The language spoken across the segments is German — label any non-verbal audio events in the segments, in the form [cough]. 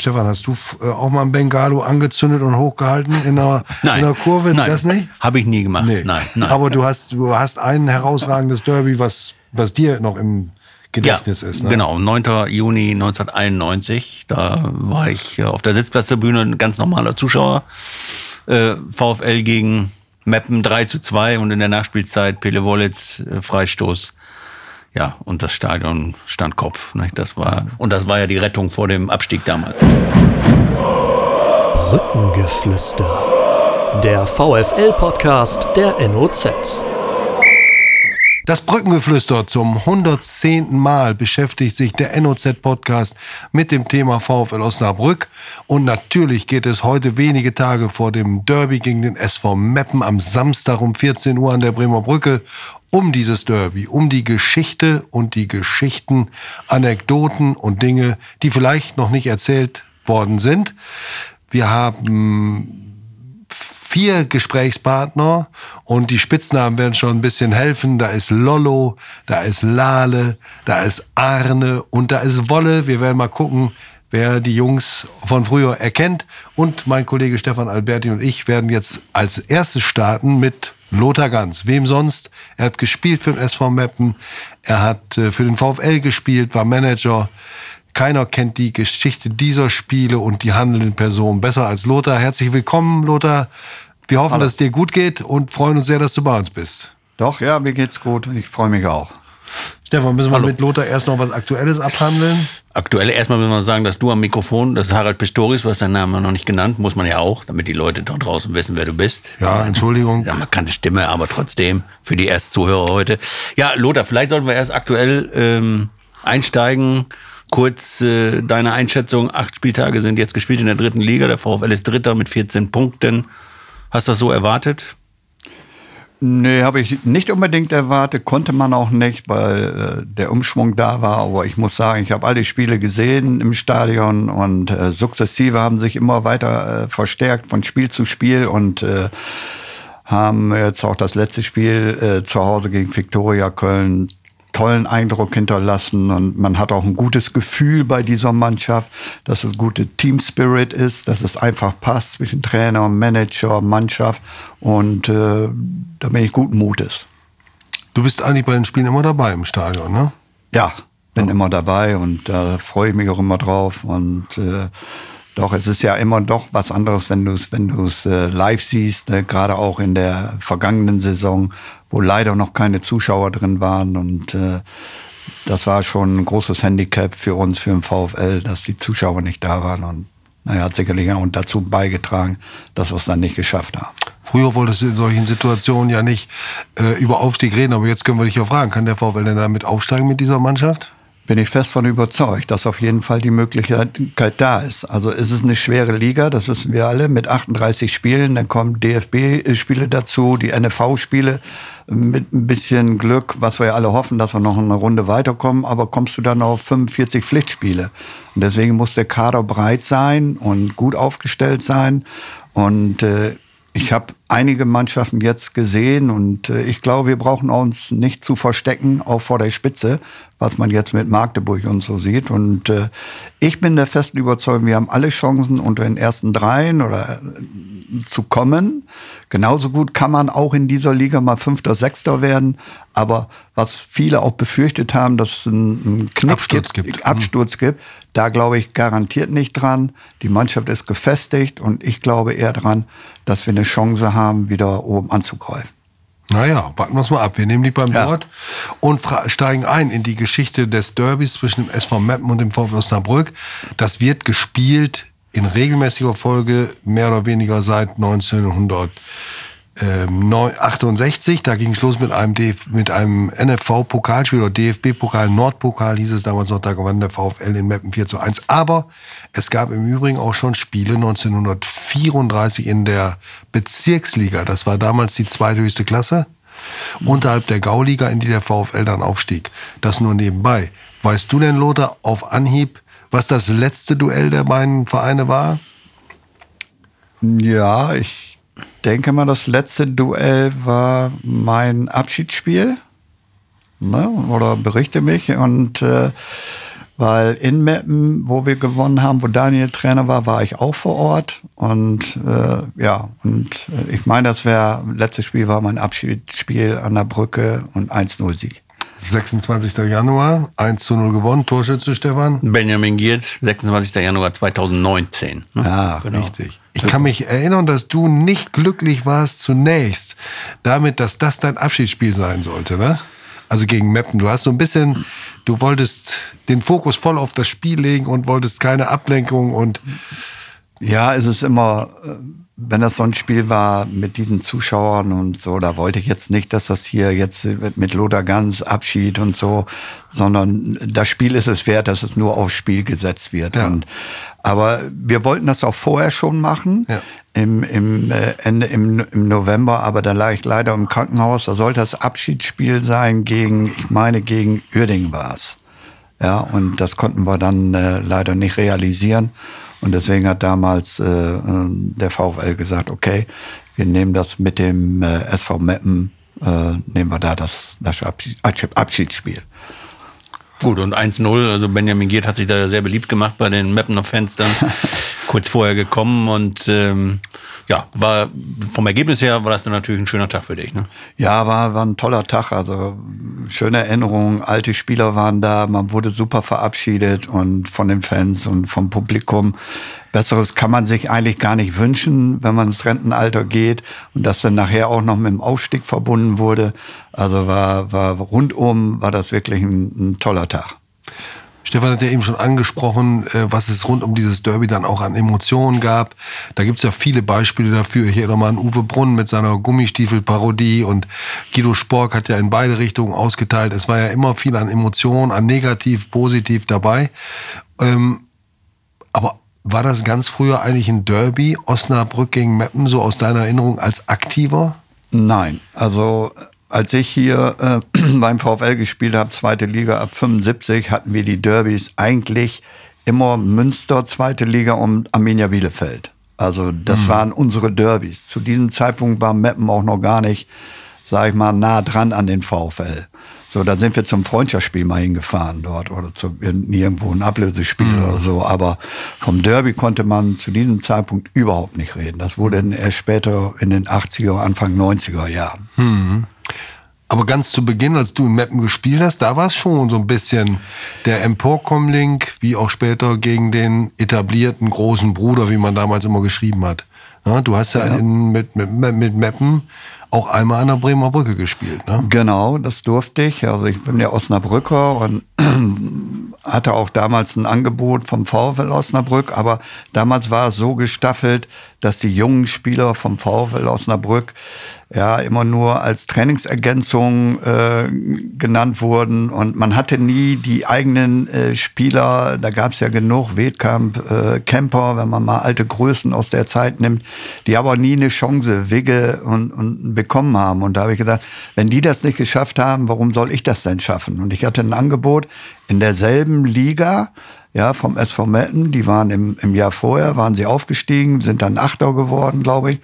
Stefan, hast du äh, auch mal ein Bengalo angezündet und hochgehalten in der, [laughs] nein, in der Kurve? Nein, das nicht? Habe ich nie gemacht. Nee. Nein, nein. Aber du hast, du hast ein herausragendes Derby, was, was dir noch im Gedächtnis ja, ist. Ne? Genau, 9. Juni 1991. Da war ich auf der Sitzplatztribüne, ein ganz normaler Zuschauer. Äh, VfL gegen Meppen 3 zu 2 und in der Nachspielzeit Pele Wollitz äh, Freistoß. Ja, und das Stadion stand Kopf. Ne? Das war, und das war ja die Rettung vor dem Abstieg damals. Brückengeflüster. Der VfL-Podcast der NOZ. Das Brückengeflüster zum 110. Mal beschäftigt sich der NOZ-Podcast mit dem Thema VfL Osnabrück. Und natürlich geht es heute wenige Tage vor dem Derby gegen den SV Meppen am Samstag um 14 Uhr an der Bremer Brücke um dieses Derby, um die Geschichte und die Geschichten, Anekdoten und Dinge, die vielleicht noch nicht erzählt worden sind. Wir haben vier Gesprächspartner und die Spitznamen werden schon ein bisschen helfen. Da ist Lollo, da ist Lale, da ist Arne und da ist Wolle. Wir werden mal gucken, wer die Jungs von früher erkennt. Und mein Kollege Stefan Alberti und ich werden jetzt als erstes starten mit Lothar Ganz. Wem sonst? Er hat gespielt für den SV Meppen. Er hat äh, für den VfL gespielt, war Manager. Keiner kennt die Geschichte dieser Spiele und die handelnden Personen besser als Lothar. Herzlich willkommen, Lothar. Wir hoffen, Hallo. dass es dir gut geht und freuen uns sehr, dass du bei uns bist. Doch, ja, mir geht's gut und ich freue mich auch. Stefan, müssen wir Hallo. mit Lothar erst noch was Aktuelles abhandeln? Aktuell erstmal müssen wir sagen, dass du am Mikrofon, das ist Harald Pistorius, du hast deinen Namen noch nicht genannt, muss man ja auch, damit die Leute dort draußen wissen, wer du bist. Ja, Entschuldigung. Ja, man kannte Stimme, aber trotzdem für die Erstzuhörer heute. Ja, Lothar, vielleicht sollten wir erst aktuell ähm, einsteigen. Kurz äh, deine Einschätzung. Acht Spieltage sind jetzt gespielt in der dritten Liga. Der VfL ist Dritter mit 14 Punkten. Hast du das so erwartet? Nee, habe ich nicht unbedingt erwartet, konnte man auch nicht, weil äh, der Umschwung da war. Aber ich muss sagen, ich habe alle Spiele gesehen im Stadion und äh, sukzessive haben sich immer weiter äh, verstärkt von Spiel zu Spiel und äh, haben jetzt auch das letzte Spiel äh, zu Hause gegen Viktoria Köln tollen Eindruck hinterlassen und man hat auch ein gutes Gefühl bei dieser Mannschaft, dass es gute Team Spirit ist, dass es einfach passt zwischen Trainer, Manager, Mannschaft und äh, da bin ich guten Mutes. Du bist eigentlich bei den Spielen immer dabei im Stadion, ne? Ja, bin ja. immer dabei und da freue ich mich auch immer drauf und äh, doch, es ist ja immer doch was anderes, wenn du es wenn du's, äh, live siehst, ne? gerade auch in der vergangenen Saison, wo leider noch keine Zuschauer drin waren. Und äh, das war schon ein großes Handicap für uns, für den VfL, dass die Zuschauer nicht da waren. Und naja, hat sicherlich auch dazu beigetragen, dass wir es dann nicht geschafft haben. Früher wolltest du in solchen Situationen ja nicht äh, über Aufstieg reden, aber jetzt können wir dich ja fragen, kann der VfL denn damit aufsteigen mit dieser Mannschaft? Bin ich fest von überzeugt, dass auf jeden Fall die Möglichkeit da ist. Also es ist eine schwere Liga, das wissen wir alle, mit 38 Spielen, dann kommen DFB-Spiele dazu, die NFV-Spiele mit ein bisschen Glück, was wir ja alle hoffen, dass wir noch eine Runde weiterkommen, aber kommst du dann auf 45 Pflichtspiele. Und deswegen muss der Kader breit sein und gut aufgestellt sein. Und äh, ich habe einige Mannschaften jetzt gesehen und äh, ich glaube, wir brauchen uns nicht zu verstecken, auch vor der Spitze, was man jetzt mit Magdeburg und so sieht. Und äh, ich bin der festen Überzeugung, wir haben alle Chancen, unter den ersten dreien oder äh, zu kommen. Genauso gut kann man auch in dieser Liga mal Fünfter, Sechster werden. Aber was viele auch befürchtet haben, dass es einen Knick Absturz gibt, gibt. Absturz gibt, da glaube ich garantiert nicht dran. Die Mannschaft ist gefestigt und ich glaube eher dran, dass wir eine Chance haben, wieder oben anzugreifen. Naja, warten wir es mal ab. Wir nehmen die beim ja. Wort und steigen ein in die Geschichte des Derbys zwischen dem SV Meppen und dem VfL Osnabrück. Das wird gespielt in regelmäßiger Folge, mehr oder weniger seit 1900. 68, ähm, da ging es los mit einem, DF mit einem NFV-Pokalspiel oder DFB-Pokal, Nordpokal hieß es damals noch, da gewann der VfL in Meppen 4 zu 1. Aber es gab im Übrigen auch schon Spiele 1934 in der Bezirksliga, das war damals die zweithöchste Klasse, unterhalb der Gauliga, in die der VfL dann aufstieg. Das nur nebenbei. Weißt du denn, Lothar, auf Anhieb, was das letzte Duell der beiden Vereine war? Ja, ich denke mal, das letzte Duell war mein Abschiedsspiel. Ne? Oder berichte mich. Und äh, weil in Meppen, wo wir gewonnen haben, wo Daniel Trainer war, war ich auch vor Ort. Und äh, ja, und äh, ich meine, das wäre, letztes Spiel war mein Abschiedsspiel an der Brücke und 1-0-Sieg. 26. Januar, 1 zu 0 gewonnen. Torschütze, Stefan? Benjamin Giert, 26. Januar 2019. Ne? Ja, genau. richtig. Ich kann mich erinnern, dass du nicht glücklich warst zunächst damit, dass das dein Abschiedsspiel sein sollte, ne? Also gegen Meppen. Du hast so ein bisschen, du wolltest den Fokus voll auf das Spiel legen und wolltest keine Ablenkung und. Ja, es ist immer, äh, wenn das so ein Spiel war mit diesen Zuschauern und so, da wollte ich jetzt nicht, dass das hier jetzt mit Lothar Ganz Abschied und so, sondern das Spiel ist es wert, dass es nur aufs Spiel gesetzt wird. Ja. Und, aber wir wollten das auch vorher schon machen, ja. im, im, äh, Ende, im, im November, aber da lag ich leider im Krankenhaus. Da sollte das Abschiedsspiel sein gegen, ich meine, gegen Uerdingen war es. Ja, und das konnten wir dann äh, leider nicht realisieren. Und deswegen hat damals äh, äh der VfL gesagt, okay, wir nehmen das mit dem äh, SV Meppen, äh, nehmen wir da das, das Abschiedsspiel. Gut, und 1-0, also Benjamin Giert hat sich da sehr beliebt gemacht bei den Mappener Fans dann [laughs] kurz vorher gekommen und ähm, ja, war vom Ergebnis her war das dann natürlich ein schöner Tag für dich. Ne? Ja, war, war ein toller Tag. Also schöne Erinnerungen, alte Spieler waren da, man wurde super verabschiedet und von den Fans und vom Publikum. Besseres kann man sich eigentlich gar nicht wünschen, wenn man ins Rentenalter geht und das dann nachher auch noch mit dem Aufstieg verbunden wurde. Also war, war rundum war das wirklich ein, ein toller Tag. Stefan hat ja eben schon angesprochen, äh, was es rund um dieses Derby dann auch an Emotionen gab. Da gibt es ja viele Beispiele dafür. Hier nochmal an Uwe Brunn mit seiner Gummistiefelparodie und Guido Spork hat ja in beide Richtungen ausgeteilt. Es war ja immer viel an Emotionen, an negativ, positiv dabei. Ähm, aber war das ganz früher eigentlich ein Derby, Osnabrück gegen Meppen, so aus deiner Erinnerung als aktiver? Nein, also als ich hier äh, [clears throat] beim VfL gespielt habe, zweite Liga ab 75, hatten wir die Derbys eigentlich immer Münster, zweite Liga und Arminia Bielefeld. Also das mhm. waren unsere Derbys. Zu diesem Zeitpunkt war Meppen auch noch gar nicht, sag ich mal, nah dran an den VfL. So, da sind wir zum Freundschaftsspiel mal hingefahren dort oder zu irgendwo ein Ablösespiel mhm. oder so. Aber vom Derby konnte man zu diesem Zeitpunkt überhaupt nicht reden. Das wurde dann erst später in den 80er, Anfang 90er Jahren. Mhm. Aber ganz zu Beginn, als du in Meppen gespielt hast, da war es schon so ein bisschen der Emporkommling, wie auch später gegen den etablierten großen Bruder, wie man damals immer geschrieben hat. Ja, du hast ja, ja. In, mit, mit, mit Meppen auch einmal an der Bremer Brücke gespielt. Ne? Genau, das durfte ich. Also ich bin ja Osnabrücker und [clears throat] hatte auch damals ein Angebot vom VfL Osnabrück, aber damals war es so gestaffelt, dass die jungen Spieler vom VfL Osnabrück ja immer nur als Trainingsergänzung äh, genannt wurden und man hatte nie die eigenen äh, Spieler, da gab es ja genug, Wehtkamp, äh, Camper, wenn man mal alte Größen aus der Zeit nimmt, die aber nie eine Chance, Wigge und, und bekommen haben. Und da habe ich gedacht, wenn die das nicht geschafft haben, warum soll ich das denn schaffen? Und ich hatte ein Angebot in derselben Liga, ja, vom SV Metten, die waren im, im Jahr vorher, waren sie aufgestiegen, sind dann Achter geworden, glaube ich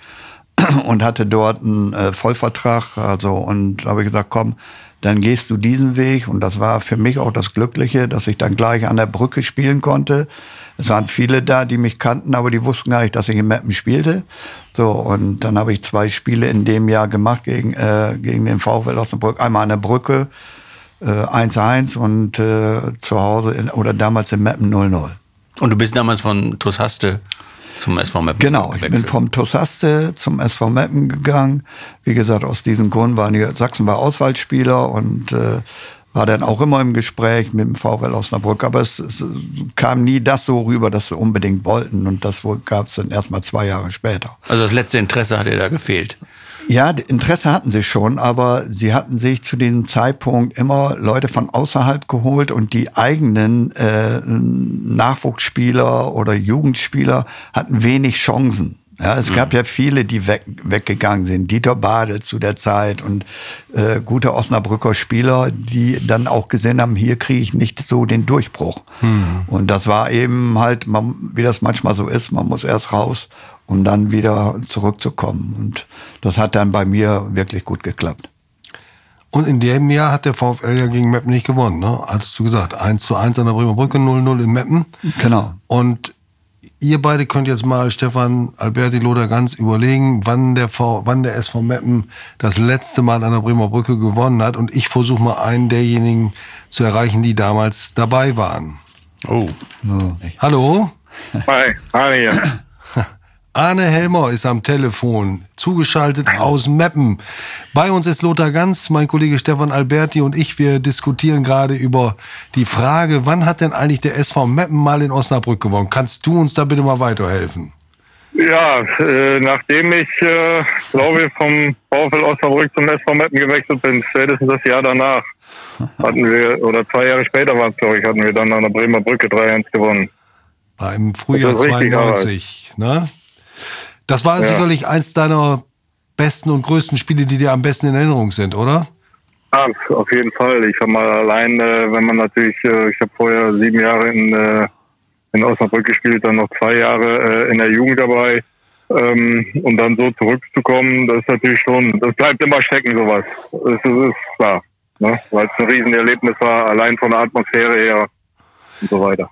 [clears throat] und hatte dort einen äh, Vollvertrag. Also, und da habe ich gesagt, komm, dann gehst du diesen Weg. Und das war für mich auch das Glückliche, dass ich dann gleich an der Brücke spielen konnte. Es waren viele da, die mich kannten, aber die wussten gar nicht, dass ich in Meppen spielte. So, und dann habe ich zwei Spiele in dem Jahr gemacht gegen, äh, gegen den VfL Osnabrück. Einmal an der Brücke, 1-1 äh, und äh, zu Hause in, oder damals in Meppen 0-0. Und du bist damals von Toshaste zum SV Meppen Genau, ich bin vom Tossaste zum SV Meppen gegangen. Wie gesagt, aus diesem Grund waren die Sachsen war Auswahlspieler und äh, war dann auch immer im Gespräch mit dem VfL Osnabrück. Aber es, es kam nie das so rüber, dass sie unbedingt wollten. Und das gab es dann erst mal zwei Jahre später. Also das letzte Interesse hat dir da gefehlt? Ja, Interesse hatten sie schon, aber sie hatten sich zu dem Zeitpunkt immer Leute von außerhalb geholt und die eigenen äh, Nachwuchsspieler oder Jugendspieler hatten wenig Chancen. Ja, es gab mhm. ja viele, die weg, weggegangen sind. Dieter Badel zu der Zeit und äh, gute Osnabrücker Spieler, die dann auch gesehen haben, hier kriege ich nicht so den Durchbruch. Mhm. Und das war eben halt, man, wie das manchmal so ist, man muss erst raus um dann wieder zurückzukommen. Und das hat dann bei mir wirklich gut geklappt. Und in dem Jahr hat der VfL ja gegen Meppen nicht gewonnen, ne? Hattest du gesagt. 1 zu 1 an der Bremer Brücke, 0-0 in Meppen. Genau. Und ihr beide könnt jetzt mal, Stefan, Alberti, Lothar, ganz überlegen, wann der, v, wann der SV Meppen das letzte Mal an der Bremer Brücke gewonnen hat. Und ich versuche mal einen derjenigen zu erreichen, die damals dabei waren. Oh. Hallo? Hi, hier. Arne Helmer ist am Telefon, zugeschaltet aus Meppen. Bei uns ist Lothar Ganz, mein Kollege Stefan Alberti und ich. Wir diskutieren gerade über die Frage, wann hat denn eigentlich der SV Meppen mal in Osnabrück gewonnen? Kannst du uns da bitte mal weiterhelfen? Ja, äh, nachdem ich, äh, glaube ich, vom VfL Osnabrück zum SV Meppen gewechselt bin, spätestens das Jahr danach, [laughs] hatten wir, oder zwei Jahre später war es, glaube ich, hatten wir dann an der Bremer Brücke 3-1 gewonnen. War im Frühjahr Das ist richtig, 92, ne? Das war Ja. sicherlich eins deiner besten und größten Spiele, die dir am besten in Erinnerung sind, oder? Ja, auf jeden Fall. Ich habe mal allein, äh, wenn man natürlich, äh, ich habe vorher sieben Jahre in, äh, in Osnabrück gespielt, dann noch zwei Jahre in der Jugend dabei. Ähm, und dann so zurückzukommen, das ist natürlich schon, das bleibt immer stecken, sowas. Das ist, ist klar. Ne? Weil es ein Riesenerlebnis war, allein von der Atmosphäre her und so weiter.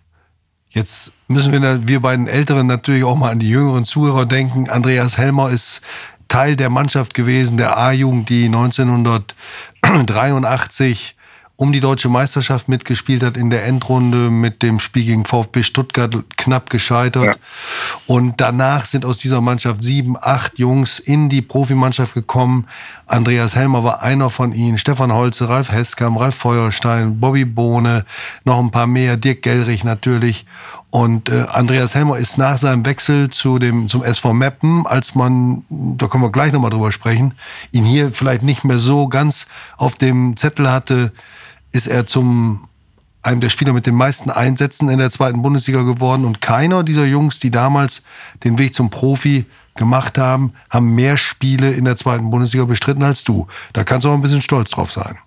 Jetzt müssen wir, na- wir beiden Älteren natürlich auch mal an die jüngeren Zuhörer denken. Andreas Helmer ist Teil der Mannschaft gewesen, der A-Jugend, die 1983 um die deutsche Meisterschaft mitgespielt hat in der Endrunde mit dem Spiel gegen VfB Stuttgart knapp gescheitert. Ja. Und danach sind aus dieser Mannschaft sieben, acht Jungs in die Profimannschaft gekommen. Andreas Helmer war einer von ihnen. Stefan Holze, Ralf Heskam, Ralf Feuerstein, Bobby Bohne, noch ein paar mehr, Dirk Gellrich natürlich. Und äh, Andreas Helmer ist nach seinem Wechsel zu dem, zum SV Meppen, als man, da können wir gleich nochmal drüber sprechen, ihn hier vielleicht nicht mehr so ganz auf dem Zettel hatte, ist er zum einem der Spieler mit den meisten Einsätzen in der zweiten Bundesliga geworden. Und keiner dieser Jungs, die damals den Weg zum Profi gemacht haben, haben mehr Spiele in der zweiten Bundesliga bestritten als du. Da kannst du auch ein bisschen stolz drauf sein.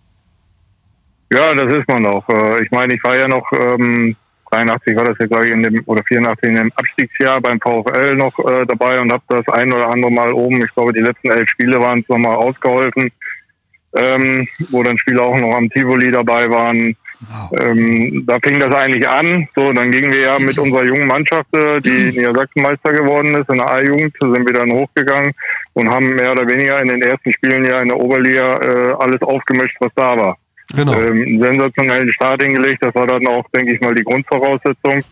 Ja, das ist man auch. Äh, Ich meine, ich war ja noch, ähm, 83 war das ja, glaube ich, in dem, oder 84 in dem Abstiegsjahr beim VfL noch äh, dabei und habe das ein oder andere Mal oben, ich glaube, die letzten elf Spiele waren es nochmal ausgeholfen, ähm, wo dann Spieler auch noch am Tivoli dabei waren. Ähm, da fing das eigentlich an. So, dann gingen wir ja mit unserer jungen Mannschaft, äh, die Niedersachsenmeister geworden ist, in der A-Jugend, sind wir dann hochgegangen und haben mehr oder weniger in den ersten Spielen ja in der Oberliga äh, alles aufgemischt, was da war Genau. ähm, sensationellen Start hingelegt. Das war dann auch, denke ich mal, die Grundvoraussetzung.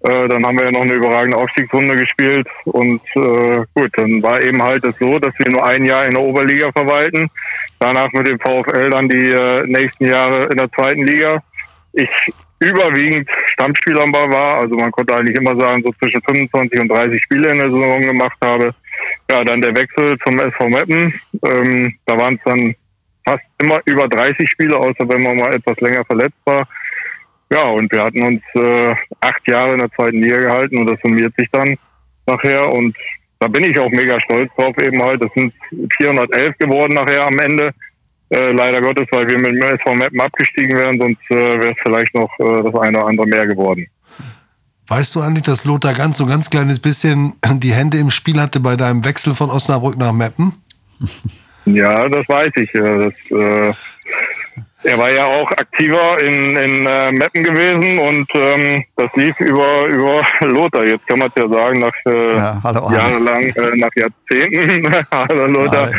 Äh, dann haben wir ja noch eine überragende Aufstiegsrunde gespielt und äh, gut, dann war eben halt es so, dass wir nur ein Jahr in der Oberliga verwalten, danach mit dem VfL dann die äh, nächsten Jahre in der zweiten Liga. Ich überwiegend Stammspieler war, also man konnte eigentlich immer sagen, so zwischen 25 und 30 Spiele in der Saison gemacht habe. Ja, dann der Wechsel zum SV Meppen. Ähm, da waren es dann fast immer über 30 Spiele, außer wenn man mal etwas länger verletzt war. Ja, und wir hatten uns äh, acht Jahre in der zweiten Liga gehalten und das summiert sich dann nachher. Und da bin ich auch mega stolz drauf eben halt. Das sind 411 geworden nachher am Ende. Äh, leider Gottes, weil wir mit dem SV Meppen abgestiegen wären, sonst äh, wäre es vielleicht noch äh, das eine oder andere mehr geworden. Weißt du eigentlich, dass Lothar ganz so ein ganz kleines bisschen die Hände im Spiel hatte bei deinem Wechsel von Osnabrück nach Meppen? [laughs] Ja, das weiß ich. äh, Das, äh, er war ja auch aktiver in, in äh, Meppen gewesen und ähm, das lief über, über [laughs] Lothar. Jetzt kann man es ja sagen, nach äh, Ja, hallo, jahrelang, äh, nach Jahrzehnten. [laughs] hallo Lothar.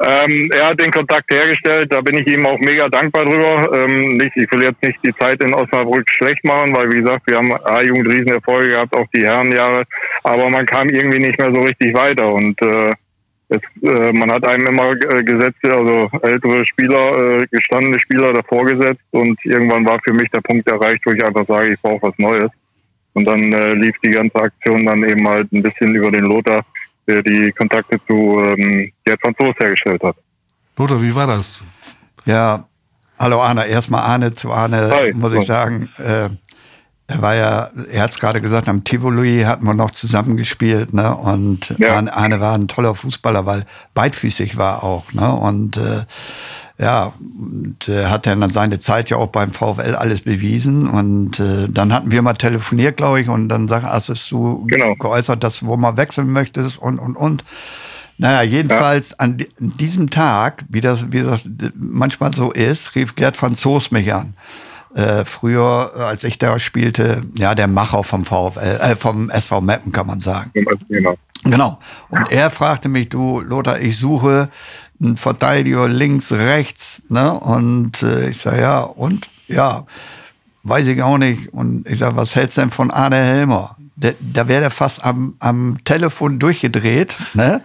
Ähm, er hat den Kontakt hergestellt, da bin ich ihm auch mega dankbar drüber. Ähm, nicht, ich will jetzt nicht die Zeit in Osnabrück schlecht machen, weil wie gesagt, wir haben A-Jugend Riesenerfolge gehabt, auch die Herrenjahre, aber man kam irgendwie nicht mehr so richtig weiter und äh, es, äh, man hat einem immer äh, Gesetze, also ältere Spieler, äh, gestandene Spieler davor gesetzt und irgendwann war für mich der Punkt erreicht, wo ich einfach sage, ich brauche was Neues. Und dann äh, lief die ganze Aktion dann eben halt ein bisschen über den Lothar, der die Kontakte zu ähm, Gerd Soest hergestellt hat. Lothar, wie war das? Ja, hallo Arne. Erstmal Arne zu Arne, Hi. muss ich sagen. Äh, er war ja, er hat es gerade gesagt, am Tivoli hatten wir noch zusammengespielt, ne? Und Ja. Arne, Arne war ein toller Fußballer, weil beidfüßig war auch, ne? Und äh, ja, und, äh, hat dann seine Zeit ja auch beim VfL alles bewiesen. Und äh, dann hatten wir mal telefoniert, glaube ich, und dann sag, hast du Genau. geäußert, dass du wo mal wechseln möchtest und und und. Naja, jedenfalls ja. an diesem Tag, wie das, wie das manchmal so ist, rief Gerd Franzos mich an. Äh, früher, als ich da spielte, ja, der Macher vom VfL, äh, vom SV Meppen, kann man sagen. Genau. Genau. Und er fragte mich, du, Lothar, ich suche einen Verteidiger links, rechts, ne? Und äh, ich sage, ja, und? Ja, weiß ich auch nicht. Und ich sage, was hältst du denn von Arne Helmer? Der, da wäre er fast am, am Telefon durchgedreht ne?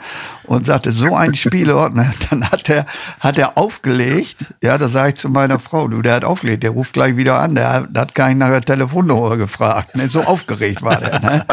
Und sagte, so ein Spieler, ne? [laughs] dann hat er, hat er aufgelegt. Ja, da sage ich zu meiner Frau, du, der hat aufgelegt, der ruft gleich wieder an, der, der hat gar nicht nach der Telefonnummer gefragt. Ne? So aufgeregt war der. Ne?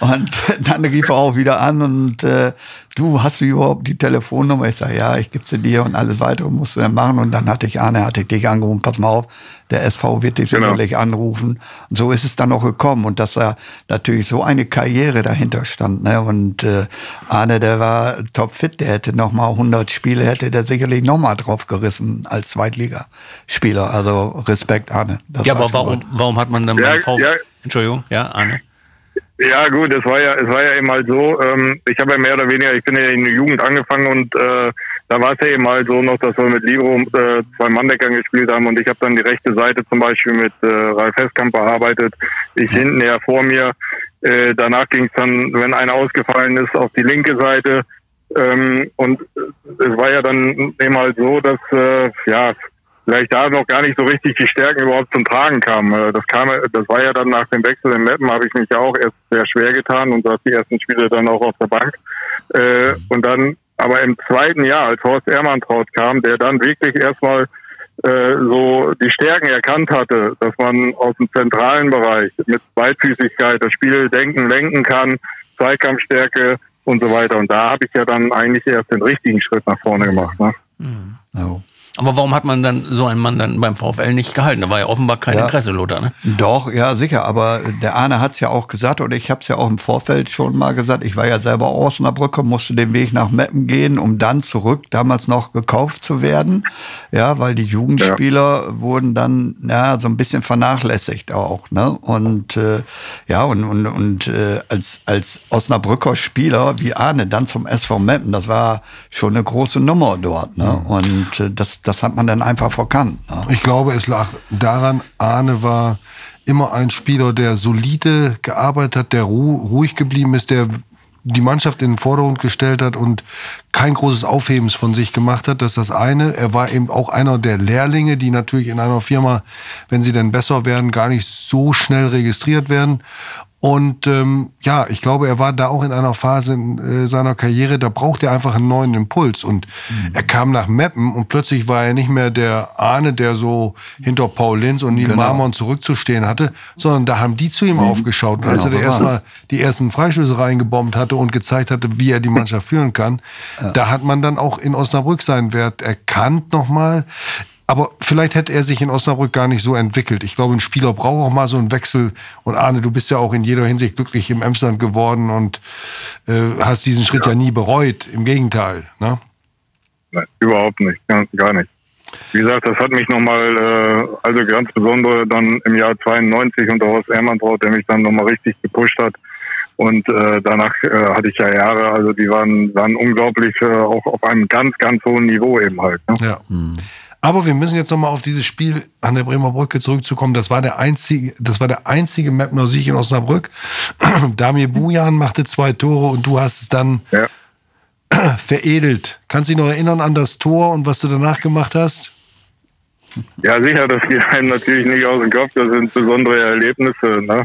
Und dann rief er auch wieder an und äh, du, hast du überhaupt die Telefonnummer? Ich sage, ja, ich gebe sie dir und alles weitere musst du ja machen. Und dann hatte ich Arne, hatte ich dich angerufen, pass mal auf, der SV wird dich genau. sicherlich anrufen. Und so ist es dann auch gekommen. Und dass da natürlich so eine Karriere dahinter stand. Ne? Und äh, Arne, der war topfit, der hätte noch mal 100 Spiele, hätte der sicherlich noch mal drauf gerissen als Zweitligaspieler. Also Respekt, Arne. Das ja, aber warum, warum hat man dann ja, beim VfL... Ja. Entschuldigung, ja, Arne. Ja, gut, es war ja, es war ja eben halt so, ähm, ich habe ja mehr oder weniger, ich bin ja in der Jugend angefangen und äh, da war es ja eben halt so noch, dass wir mit Libro äh, zwei Manndeckern gespielt haben und ich habe dann die rechte Seite zum Beispiel mit äh, Ralf Heskamp bearbeitet, ich hinten eher vor mir. Äh, danach ging es dann, wenn einer ausgefallen ist, auf die linke Seite. Ähm, und es war ja dann eben halt so, dass äh, ja vielleicht da noch gar nicht so richtig die Stärken überhaupt zum Tragen kamen. Äh, das kam, das war ja dann nach dem Wechsel in Meppen, habe ich mich ja auch erst sehr schwer getan und saß die ersten Spiele dann auch auf der Bank. Äh, und dann, aber im zweiten Jahr, als Horst Ermantraut kam, der dann wirklich erstmal äh, so die Stärken erkannt hatte, dass man aus dem zentralen Bereich mit Beidfüßigkeit das Spiel denken, lenken kann, Zweikampfstärke und so weiter. Und da habe ich ja dann eigentlich erst den richtigen Schritt nach vorne gemacht. Ne? Mhm. Oh. Aber warum hat man dann so einen Mann dann beim VfL nicht gehalten? Da war ja offenbar kein ja. Interesse, Lothar. Ne? Doch, ja, sicher. Aber der Arne hat es ja auch gesagt, oder ich habe es ja auch im Vorfeld schon mal gesagt. Ich war ja selber Osnabrücker, musste den Weg nach Meppen gehen, um dann zurück, damals noch gekauft zu werden. Ja, weil die Jugendspieler ja. wurden dann ja, so ein bisschen vernachlässigt auch. Ne? Und äh, ja, und, und, und äh, als, als Osnabrücker Spieler wie Arne dann zum SV Meppen, das war schon eine große Nummer dort. Ne? Mhm. Und äh, das das hat man dann einfach verkannt. Ne? Ich glaube, es lag daran, Arne war immer ein Spieler, der solide gearbeitet hat, der ruhig geblieben ist, der die Mannschaft in den Vordergrund gestellt hat und kein großes Aufhebens von sich gemacht hat. Das ist das eine. Er war eben auch einer der Lehrlinge, die natürlich in einer Firma, wenn sie denn besser werden, gar nicht so schnell registriert werden. Und ähm, ja, ich glaube, er war da auch in einer Phase in äh, seiner Karriere, da braucht er einfach einen neuen Impuls. Und mhm. er kam nach Meppen und plötzlich war er nicht mehr der Ahne, der so hinter Paul Linz und Neil genau. Marmon zurückzustehen hatte, sondern da haben die zu ihm mhm. aufgeschaut. Und genau, als er erstmal die ersten Freischüsse reingebombt hatte und gezeigt hatte, wie er die Mannschaft führen kann, ja. da hat man dann auch in Osnabrück seinen Wert erkannt nochmal. Aber vielleicht hätte er sich in Osnabrück gar nicht so entwickelt. Ich glaube, ein Spieler braucht auch mal so einen Wechsel. Und Arne, du bist ja auch in jeder Hinsicht glücklich im Emsland geworden und äh, hast diesen Schritt ja. ja. nie bereut. Im Gegenteil. Ne? Nein, überhaupt nicht. Gar, gar nicht. Wie gesagt, das hat mich nochmal, äh, also ganz besonders dann im Jahr 92 unter Horst Ermantraut, der mich dann nochmal richtig gepusht hat. Und äh, danach äh, hatte ich ja Jahre, also die waren, waren unglaublich äh, auch auf einem ganz, ganz hohen Niveau eben halt. Ne? Ja. Hm. Aber wir müssen jetzt nochmal auf dieses Spiel an der Bremer Brücke zurückzukommen. Das war der einzige, das war der einzige Mapner Sieg in Osnabrück. [clears throat] Damir Bujan machte zwei Tore und du hast es dann ja. [clears throat] veredelt. Kannst du dich noch erinnern an das Tor und was du danach gemacht hast? Ja, sicher, das geht einem natürlich nicht aus dem Kopf. Das sind besondere Erlebnisse. Ne?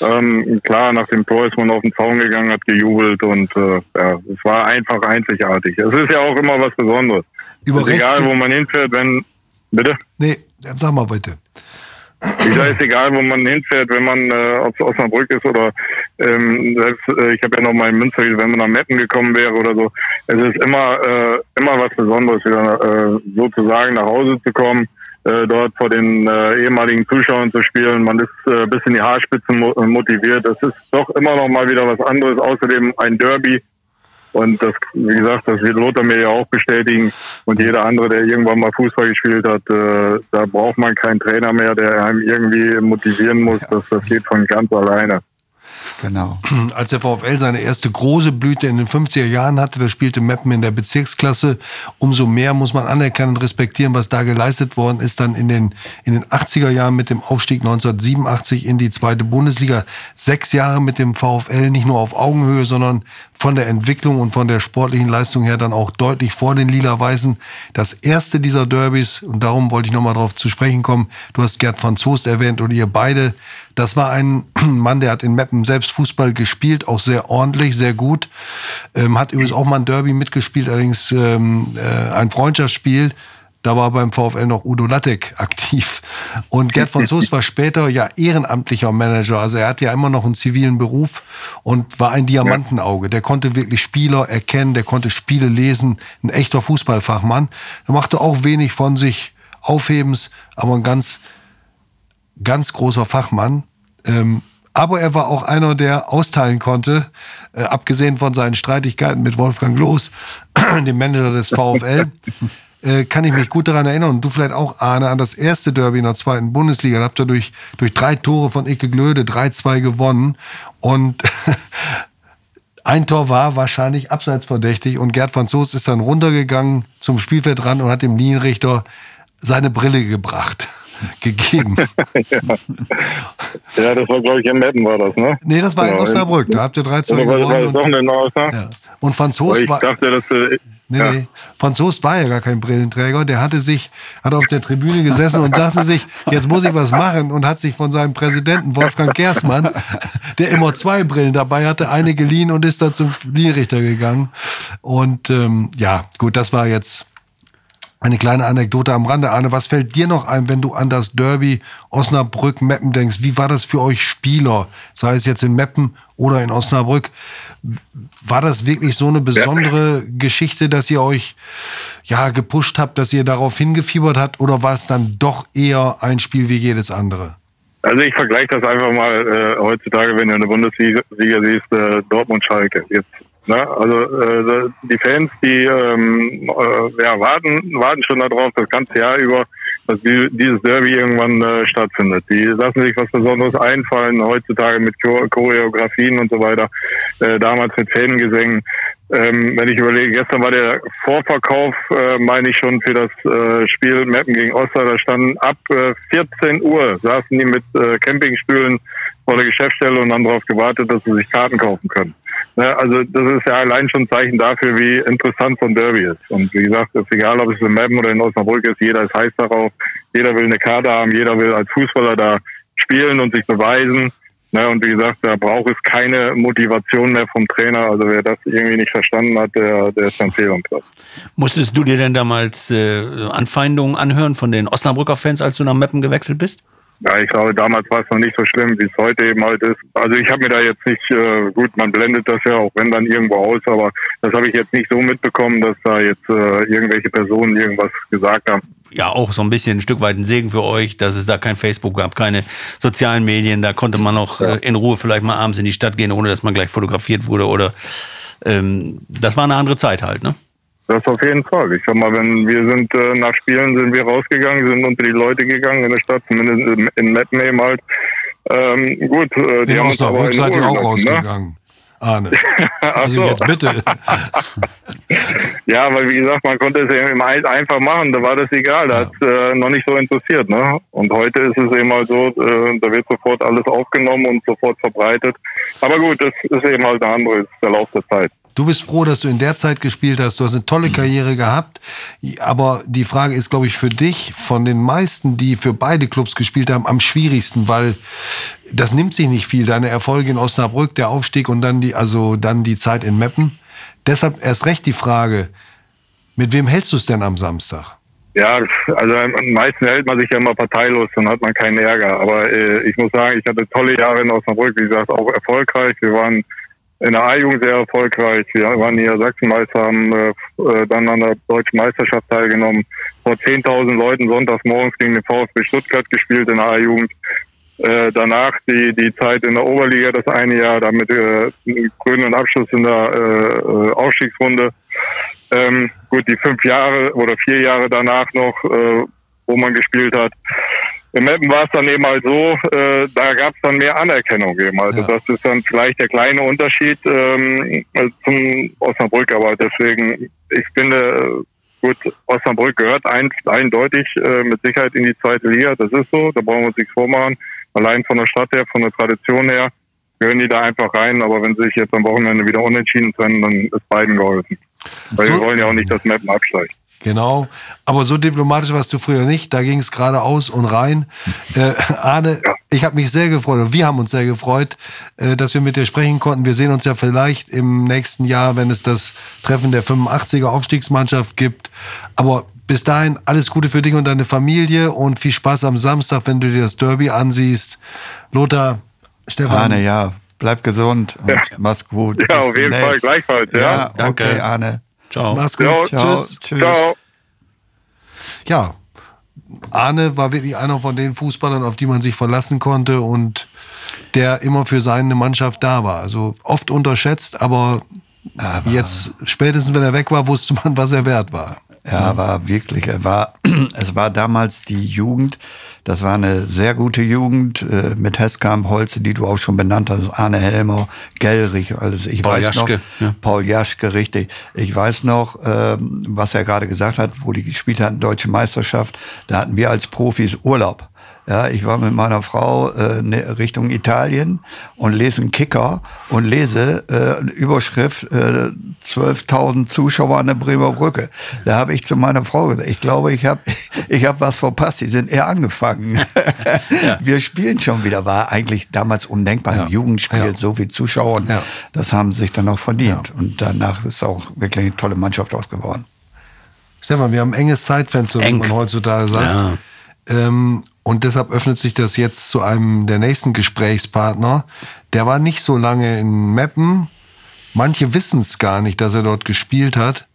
Ähm, klar, nach dem Tor ist man auf den Zaun gegangen, hat gejubelt und äh, ja, es war einfach einzigartig. Es ist ja auch immer was Besonderes. Über ist egal, wo man hinfährt, wenn. Bitte? Nee, sag mal bitte. Ich sage, es ist egal, wo man hinfährt, wenn man äh, aus Osnabrück ist oder ähm, selbst, äh, ich habe ja noch mal in Münster, wenn man nach Metten gekommen wäre oder so. Es ist immer, äh, immer was Besonderes, wieder äh, sozusagen nach Hause zu kommen, äh, dort vor den äh, ehemaligen Zuschauern zu spielen. Man ist äh, bis in die Haarspitzen motiviert. Das ist doch immer noch mal wieder was anderes. Außerdem ein Derby und das, wie gesagt, das wird Lothar mir ja auch bestätigen. Und jeder andere, der irgendwann mal Fußball gespielt hat, äh, da braucht man keinen Trainer mehr, der einem irgendwie motivieren muss. Das, das geht von ganz alleine. Genau. [clears throat] Als der VfL seine erste große Blüte in den 50er Jahren hatte, da spielte Meppen in der Bezirksklasse. Umso mehr muss man anerkennen und respektieren, was da geleistet worden ist, dann in den, in den 80er Jahren mit dem Aufstieg 1987 in die zweite Bundesliga. Sechs Jahre mit dem VfL, nicht nur auf Augenhöhe, sondern von der Entwicklung und von der sportlichen Leistung her dann auch deutlich vor den Lila-Weißen. Das erste dieser Derbys, und darum wollte ich nochmal drauf zu sprechen kommen, du hast Gerd van Zoost erwähnt und ihr beide, das war ein [clears throat] Mann, der hat in Meppen selbst Fußball gespielt, auch sehr ordentlich, sehr gut. Ähm, hat übrigens auch mal ein Derby mitgespielt, allerdings ähm, äh, ein Freundschaftsspiel. Da war beim VfL noch Udo Lattek aktiv. Und Gerd von Soest war später ja ehrenamtlicher Manager. Also er hatte ja immer noch einen zivilen Beruf und war ein Diamantenauge. Der konnte wirklich Spieler erkennen, der konnte Spiele lesen. Ein echter Fußballfachmann. Er machte auch wenig von sich Aufhebens, aber ein ganz, ganz großer Fachmann. Ähm, aber er war auch einer, der austeilen konnte, äh, abgesehen von seinen Streitigkeiten mit Wolfgang Loos, [clears throat] dem Manager des VfL [laughs] äh, kann ich mich gut daran erinnern und du vielleicht auch, Arne, an das erste Derby in der zweiten Bundesliga. Da habt ihr durch, durch drei Tore von Icke Glöde 3-2 gewonnen und [laughs] ein Tor war wahrscheinlich abseitsverdächtig und Gerd Soest ist dann runtergegangen zum Spielfeld ran und hat dem Linienrichter seine Brille gebracht [laughs] gegeben. ja. ja. das war, glaube ich, in Metten war das, ne? Nee, das war genau. in Osnabrück. Da habt ihr 3-2 gewonnen. War das doch in Osnabrück? Ja. Und Franzos ich war. Dachte, dass, äh, nee, ja. nee. Franzos war ja gar kein Brillenträger. Der hatte sich, hat auf der Tribüne gesessen und dachte sich, jetzt muss ich was machen und hat sich von seinem Präsidenten Wolfgang Gersmann, der immer zwei Brillen dabei hatte, eine geliehen und ist dann zum Linienrichter gegangen. Und ähm, ja, gut, das war jetzt eine kleine Anekdote am Rande. Arne, was fällt dir noch ein, wenn du an das Derby Osnabrück-Meppen denkst? Wie war das für euch Spieler, sei es jetzt in Meppen oder in Osnabrück? War das wirklich so eine besondere. Geschichte, dass ihr euch ja gepusht habt, dass ihr darauf hingefiebert habt, oder war es dann doch eher ein Spiel wie jedes andere? Also ich vergleiche das einfach mal äh, heutzutage, wenn du eine Bundesliga siehst, äh, Dortmund-Schalke. Jetzt Ne? Also äh, die Fans, die ähm, äh, ja, warten, warten schon darauf, das ganze Jahr über, dass die, dieses Derby irgendwann äh, stattfindet. Die lassen sich was Besonderes einfallen, heutzutage mit Choreografien und so weiter, äh, damals mit Fangesängen. Ähm, wenn ich überlege, gestern war der Vorverkauf, äh, meine ich schon, für das äh, Spiel Meppen gegen Oster. Da standen ab äh, 14 Uhr, saßen die mit äh, Campingstühlen vor der Geschäftsstelle und haben darauf gewartet, dass sie sich Karten kaufen können. Ja, also das ist ja allein schon ein Zeichen dafür, wie interessant so ein Derby ist. Und wie gesagt, es ist egal, ob es in Meppen oder in Osnabrück ist, jeder ist heiß darauf, jeder will eine Karte haben, jeder will als Fußballer da spielen und sich beweisen. Ne, und wie gesagt, da braucht es keine Motivation mehr vom Trainer. Also wer das irgendwie nicht verstanden hat, der, der ist dann fehl am Platz. Musstest du dir denn damals äh, Anfeindungen anhören von den Osnabrücker Fans, als du nach Meppen gewechselt bist? Ja, ich glaube, damals war es noch nicht so schlimm, wie es heute eben halt ist. Also ich habe mir da jetzt nicht, äh, gut, man blendet das ja auch wenn dann irgendwo aus, aber das habe ich jetzt nicht so mitbekommen, dass da jetzt äh, irgendwelche Personen irgendwas gesagt haben. Ja, auch so ein bisschen ein Stück weit ein Segen für euch, dass es da kein Facebook gab, keine sozialen Medien. Da konnte man noch ja. äh, in Ruhe vielleicht mal abends in die Stadt gehen, ohne dass man gleich fotografiert wurde oder ähm, das war eine andere Zeit halt, ne? Das auf jeden Fall. Ich sag mal, wenn wir sind äh, nach Spielen sind wir rausgegangen, sind unter die Leute gegangen in der Stadt, zumindest in, in Metten eben halt. Ähm, gut, äh, die in haben in seid ihr auch ne? rausgegangen. Ne? Arne. [laughs] Also so. jetzt bitte. [laughs] ja, weil wie gesagt, man konnte es eben einfach machen, da war das egal, da ja. hat äh, noch nicht so interessiert. Ne? Und heute ist es eben mal so, äh, da wird sofort alles aufgenommen und sofort verbreitet. Aber gut, das ist eben halt eine andere, ist der Lauf der Zeit. Du bist froh, dass du in der Zeit gespielt hast. Du hast eine tolle Karriere gehabt. Aber die Frage ist, glaube ich, für dich von den meisten, die für beide Clubs gespielt haben, am schwierigsten, weil das nimmt sich nicht viel. Deine Erfolge in Osnabrück, der Aufstieg und dann die, also dann die Zeit in Meppen. Deshalb erst recht die Frage, mit wem hältst du es denn am Samstag? Ja, also am meisten hält man sich ja immer parteilos, dann hat man keinen Ärger. Aber äh, ich muss sagen, ich hatte tolle Jahre in Osnabrück, wie gesagt, auch erfolgreich. Wir waren in der A-Jugend sehr erfolgreich. Wir waren hier Sachsenmeister, haben äh, äh dann an der deutschen Meisterschaft teilgenommen. Vor 10.000 Leuten sonntags morgens gegen den VfB Stuttgart gespielt in der A-Jugend. Äh, danach die, die Zeit in der Oberliga, das eine Jahr, damit äh, grünen Abschluss in der äh, äh, Aufstiegsrunde. Ähm, gut, die fünf Jahre oder vier Jahre danach noch, äh, wo man gespielt hat. Im Mappen war es dann eben halt so, äh, da gab es dann mehr Anerkennung eben. Also Ja. das ist dann vielleicht der kleine Unterschied ähm, zum Osnabrück, aber deswegen, ich finde, gut, Osnabrück gehört ein, eindeutig äh, mit Sicherheit in die zweite Liga, das ist so, da brauchen wir uns nichts vormachen. Allein von der Stadt her, von der Tradition her, gehören die da einfach rein, aber wenn sie sich jetzt am Wochenende wieder unentschieden trennen, dann ist beiden geholfen. Weil So- wir wollen ja auch nicht, dass Mappen absteigt. Genau. Aber so diplomatisch warst du früher nicht. Da ging es geradeaus und rein. Äh, Arne, ich habe mich sehr gefreut, oder wir haben uns sehr gefreut, äh, dass wir mit dir sprechen konnten. Wir sehen uns ja vielleicht im nächsten Jahr, wenn es das Treffen der 85er Aufstiegsmannschaft gibt. Aber bis dahin alles Gute für dich und deine Familie und viel Spaß am Samstag, wenn du dir das Derby ansiehst. Lothar, Stefan. Arne, ja, bleib gesund und Ja. mach's gut. Ja, Bis auf jeden Fall gleichfalls, ja. Ja, Danke. okay, Arne. Ciao. Mach's gut. Ja, Ciao. Tschüss. Tschüss. Ciao. ja, Arne war wirklich einer von den Fußballern, auf die man sich verlassen konnte und der immer für seine Mannschaft da war. Also oft unterschätzt, aber, jetzt, spätestens wenn er weg war, wusste man, was er wert war. Ja, war wirklich. Er war, [clears throat] es war damals die Jugend. Das war eine sehr gute Jugend äh, mit Heskamp, Holze, die du auch schon benannt hast, Arne Helmer, Gellrich, alles. Ich Paul weiß Jaschke, noch, ja. Paul Jaschke, richtig. Ich weiß noch, ähm, was er gerade gesagt hat, wo die gespielt hatten, Deutsche Meisterschaft. Da hatten wir als Profis Urlaub. Ja, ich war mit meiner Frau äh, ne, Richtung Italien und lese einen Kicker und lese äh, eine Überschrift äh, 12.000 Zuschauer an der Bremer Brücke. Da habe ich zu meiner Frau gesagt, ich glaube, ich habe [laughs] ich hab was verpasst. Die sind eher angefangen. [laughs] Wir spielen schon wieder. War eigentlich damals undenkbar Ja. im Jugendspiel Ja. so viel Zuschauer. Und Ja. Das haben sie sich dann auch verdient. Und danach ist auch wirklich eine tolle Mannschaft ausgeworden. Stefan, wir haben ein enges Zeitfenster, wie Eng. man heutzutage sagt. Ähm, und deshalb öffnet sich das jetzt zu einem der nächsten Gesprächspartner. Der war nicht so lange in Meppen. Manche wissen es gar nicht, dass er dort gespielt hat.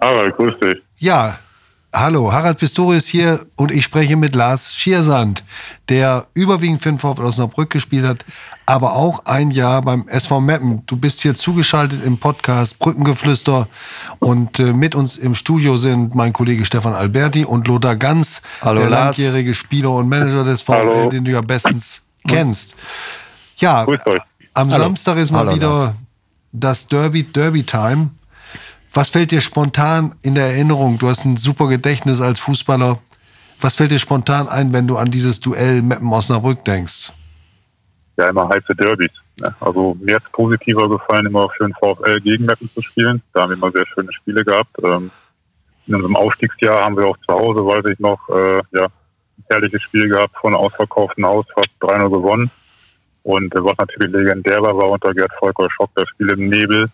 Harald, grüß dich. Ja, hallo, Harald Pistorius hier und ich spreche mit Lars Schiersand, der überwiegend für den VfL Osnabrück gespielt hat, aber auch ein Jahr beim SV Meppen. Du bist hier zugeschaltet im Podcast Brückengeflüster und äh, mit uns im Studio sind mein Kollege Stefan Alberti und Lothar Ganz, Hallo, der Lars. langjährige Spieler und Manager des VfL, Hallo. den du ja bestens kennst. Ja, Grüßt euch. am Samstag ist mal Hallo, wieder Lars. das Derby, Derby Time. Was fällt dir spontan in der Erinnerung? Du hast ein super Gedächtnis als Fußballer. Was fällt dir spontan ein, wenn du an dieses Duell Meppen-Osnabrück denkst? ja immer heiße Derbys. Ne? Also mir hat es positiver gefallen, immer für den VfL gegen Meppen zu spielen. Da haben wir immer sehr schöne Spiele gehabt. Ähm, in unserem Aufstiegsjahr haben wir auch zu Hause, weiß ich noch, äh, ja, ein herrliches Spiel gehabt, von ausverkauften Haus fast 3-0 gewonnen. Und äh, was natürlich legendär war, war unter Gerd Volker Schock das Spiel im Nebel,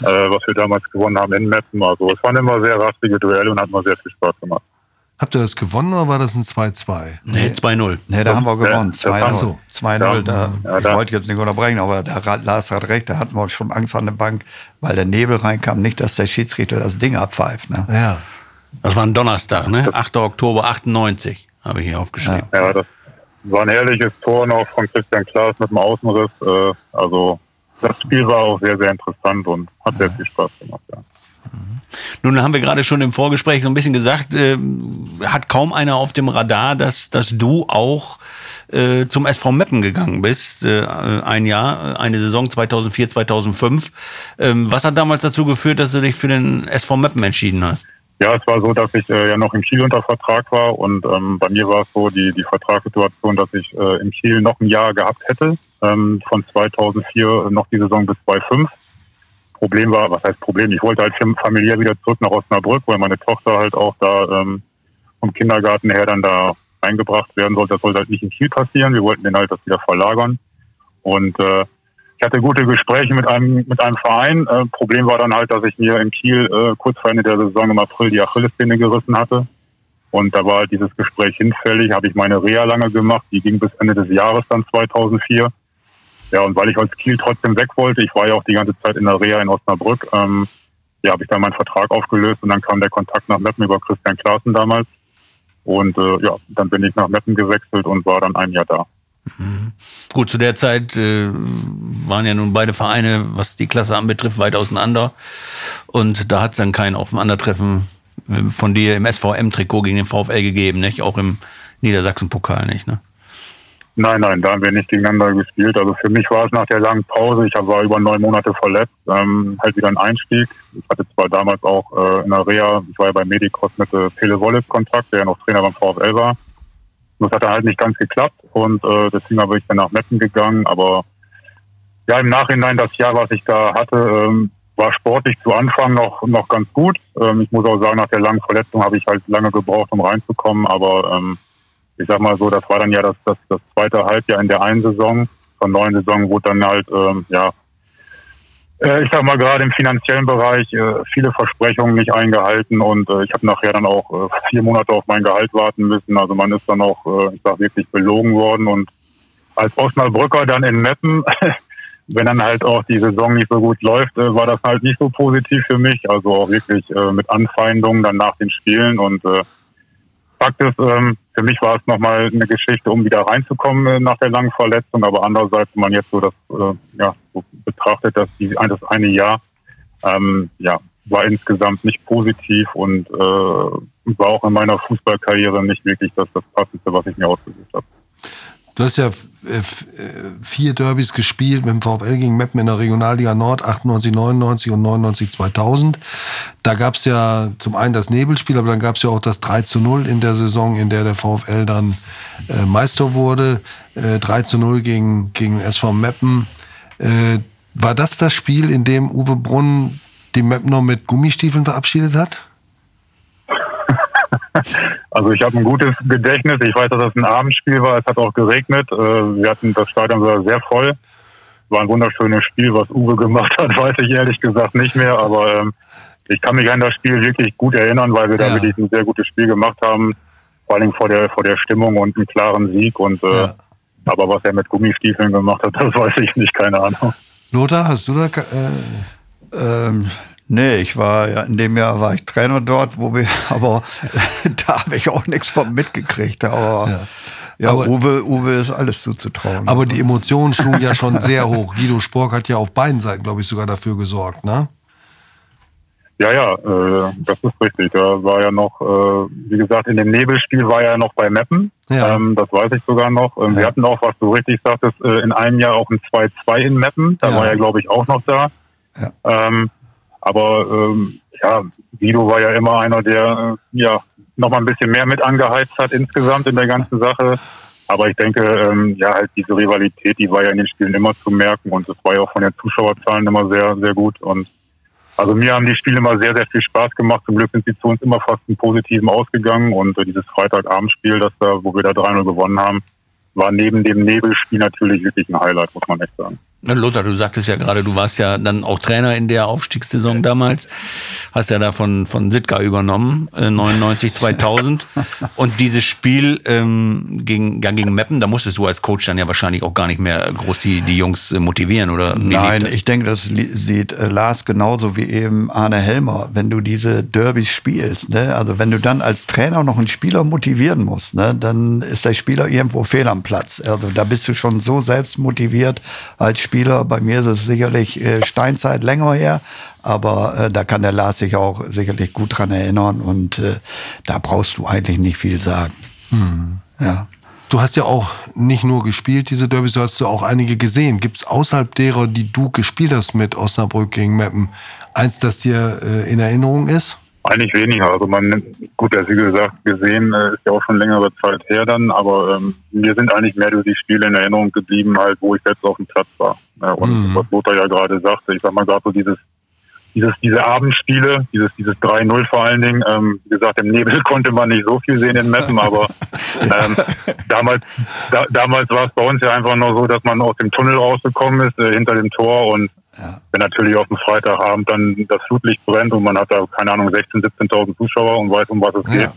äh, was wir damals gewonnen haben in Meppen. Also es waren immer sehr rastige Duelle und hat immer sehr viel Spaß gemacht. Habt ihr das gewonnen oder war das ein 2-2? Nee, 2-0. Ne, da haben wir gewonnen. das haben 2-0. wir. so. 2-0. Da, Ja, ich da- wollte jetzt nicht unterbrechen, aber der Ra- Lars hat recht, da hatten wir schon Angst an der Bank, weil der Nebel reinkam. Nicht, dass der Schiedsrichter das Ding abpfeift. Ne? Ja. Das war ein Donnerstag, ne? 8. Oktober 98, habe ich hier aufgeschrieben. Ja, das war ein herrliches Tor noch von Christian Klaas mit dem Außenriss. Äh, also das Spiel war auch sehr, sehr interessant und hat sehr viel Spaß gemacht. Ja. Nun haben wir gerade schon im Vorgespräch so ein bisschen gesagt, äh, hat kaum einer auf dem Radar, dass, dass du auch äh, zum SV Meppen gegangen bist. Äh, ein Jahr, äh, eine Saison 2004, 2005. Ähm, was hat damals dazu geführt, dass du dich für den SV Meppen entschieden hast? Ja, es war so, dass ich äh, ja noch im Kiel unter Vertrag war und ähm, bei mir war es so die, die Vertragssituation, dass ich äh, im Kiel noch ein Jahr gehabt hätte, ähm, von 2004 noch die Saison bis 2005. Problem war, was heißt Problem? Ich wollte halt familiär wieder zurück nach Osnabrück, weil meine Tochter halt auch da ähm, vom Kindergarten her dann da eingebracht werden sollte. Das sollte halt nicht in Kiel passieren. Wir wollten den halt das wieder verlagern. Und äh, ich hatte gute Gespräche mit einem mit einem Verein. Äh, Problem war dann halt, dass ich mir in Kiel äh, kurz vor Ende der Saison im April die Achillessehne gerissen hatte. Und da war halt dieses Gespräch hinfällig. Habe ich meine Reha lange gemacht. Die ging bis Ende des Jahres dann 2004. Ja, und weil ich aus Kiel trotzdem weg wollte, ich war ja auch die ganze Zeit in der Reha in Osnabrück, ähm, ja, habe ich dann meinen Vertrag aufgelöst und dann kam der Kontakt nach Meppen über Christian Klaassen damals. Und äh, ja, dann bin ich nach Meppen gewechselt und war dann ein Jahr da. Gut, zu der Zeit äh, waren ja nun beide Vereine, was die Klasse anbetrifft, weit auseinander. Und da hat es dann kein Aufeinandertreffen von dir im SVM-Trikot gegen den VfL gegeben, nicht? Auch im, Niedersachsen-Pokal nicht, ne? Nein, nein, da haben wir nicht gegeneinander gespielt. Also für mich war es nach der langen Pause, ich war über neun Monate verletzt, ähm, halt wieder ein Einstieg. Ich hatte zwar damals auch äh, in der Reha, ich war ja bei Medicross mit äh, Pele Wollitz Kontakt, der ja noch Trainer beim VfL war. Das hat dann halt nicht ganz geklappt und äh, deswegen habe ich dann nach Meppen gegangen. Aber ja, im Nachhinein das Jahr, was ich da hatte, ähm, war sportlich zu Anfang noch, noch ganz gut. Ähm, ich muss auch sagen, nach der langen Verletzung habe ich halt lange gebraucht, um reinzukommen. Aber ähm, ich sag mal so, das war dann ja das, das, das zweite Halbjahr in der einen Saison. Von neuen Saison wurde dann halt, ähm, ja, ich sag mal gerade im finanziellen Bereich äh, viele Versprechungen nicht eingehalten und äh, ich habe nachher dann auch äh, vier Monate auf mein Gehalt warten müssen. Also man ist dann auch, äh, ich sag wirklich belogen worden und als Osnabrücker dann in Meppen, [laughs] wenn dann halt auch die Saison nicht so gut läuft, äh, war das halt nicht so positiv für mich. Also auch wirklich äh, mit Anfeindungen dann nach den Spielen und äh, Fakt ist, ähm, für mich war es nochmal eine Geschichte, um wieder reinzukommen äh, nach der langen Verletzung. Aber andererseits, wenn man jetzt so das äh, ja, so betrachtet, dass die, das eine Jahr ähm, ja, war insgesamt nicht positiv und äh, war auch in meiner Fußballkarriere nicht wirklich das, das Passendste, was ich mir ausgesucht habe. Du hast ja äh, äh, vier Derbys gespielt mit dem VfL gegen Meppen in der Regionalliga Nord, 98, 99 und 99, 2000. Da gab es ja zum einen das Nebelspiel, aber dann gab es ja auch das 3 zu 0 in der Saison, in der der VfL dann äh, Meister wurde. Äh, 3 zu 0 gegen, gegen SV Meppen. Äh, war das das Spiel, in dem Uwe Brunn die Meppner mit Gummistiefeln verabschiedet hat? Also ich habe ein gutes Gedächtnis. Ich weiß, dass das ein Abendspiel war. Es hat auch geregnet. Äh, wir hatten das Stadion war sehr voll. War ein wunderschönes Spiel. Was Uwe gemacht hat, [laughs] weiß ich ehrlich gesagt nicht mehr. Aber ähm, ich kann mich an das Spiel wirklich gut erinnern, weil wir ja. da wirklich ein sehr gutes Spiel gemacht haben. Vor allem vor der, vor der Stimmung und einem klaren Sieg. Und äh, ja. aber was er mit Gummistiefeln gemacht hat, [laughs] das weiß ich nicht, keine Ahnung. Lothar, hast du da äh ähm, Nee, ich war ja in dem Jahr war ich Trainer dort, wo wir, [laughs] aber [laughs] da habe ich auch nichts von mitgekriegt. Aber ja. Ja, aber, Uwe, Uwe ist alles zuzutrauen. Aber die Emotionen schlugen ja schon sehr hoch. Guido Spork hat ja auf beiden Seiten, glaube ich, sogar dafür gesorgt, ne? Ja, ja, äh, das ist richtig. Da war ja noch, äh, wie gesagt, in dem Nebelspiel war er noch bei Meppen. Ja. Ähm, das weiß ich sogar noch. Ähm, ja. Wir hatten auch, was du richtig sagtest, äh, in einem Jahr auch ein 2-2 in Meppen. Da ja. war er, glaube ich, auch noch da. Ja. Ähm, aber ähm, ja, Guido war ja immer einer, der äh, ja noch mal ein bisschen mehr mit angeheizt hat insgesamt in der ganzen Sache. Aber ich denke, ähm, ja, halt diese Rivalität, die war ja in den Spielen immer zu merken und das war ja auch von den Zuschauerzahlen immer sehr, sehr gut. Und also mir haben die Spiele immer sehr, sehr viel Spaß gemacht. Zum Glück sind sie zu uns immer fast einen positiven ausgegangen und äh, dieses Freitagabendspiel, das da, wo wir da 3-0 gewonnen haben, war neben dem Nebelspiel natürlich wirklich ein Highlight, muss man echt sagen. Lothar, du sagtest ja gerade, du warst ja dann auch Trainer in der Aufstiegssaison damals, hast ja da von, von Sitka übernommen, äh, 99, 2000. [laughs] Und dieses Spiel ähm, gegen, gegen Meppen, da musstest du als Coach dann ja wahrscheinlich auch gar nicht mehr groß die, die Jungs äh, motivieren, oder? Nein, ich denke, das sieht äh, Lars genauso wie eben Arne Helmer, wenn du diese Derbys spielst. Ne? Also wenn du dann als Trainer noch einen Spieler motivieren musst, ne? dann ist der Spieler irgendwo fehl am Platz. Also da bist du schon so selbst motiviert als Spieler. Bei mir ist es sicherlich äh, Steinzeit länger her, aber äh, da kann der Lars sich auch sicherlich gut dran erinnern und äh, da brauchst du eigentlich nicht viel sagen. Hm. Ja. Du hast ja auch nicht nur gespielt, diese Derbys, du hast ja auch einige gesehen. Gibt es außerhalb derer, die du gespielt hast mit Osnabrück gegen Meppen, eins, das dir äh, in Erinnerung ist? Eigentlich weniger. Also man, gut, ja, wie gesagt, gesehen äh, ist ja auch schon längere Zeit her dann, aber ähm, mir sind eigentlich mehr durch die Spiele in Erinnerung geblieben, halt, wo ich selbst auf dem Platz war. Und mhm. was Lothar ja gerade sagte, ich sag mal gerade so dieses, dieses, diese Abendspiele, dieses, dieses 3-0 vor allen Dingen, ähm, wie gesagt, im Nebel [laughs] konnte man nicht so viel sehen in Meppen, aber [laughs] ähm, damals, da, damals war es bei uns ja einfach nur so, dass man aus dem Tunnel rausgekommen ist, äh, hinter dem Tor und ja. Wenn natürlich auf dem Freitagabend dann das Flutlicht brennt und man hat da, keine Ahnung, 16.000, 17.000 Zuschauer und weiß, um was es ja. geht,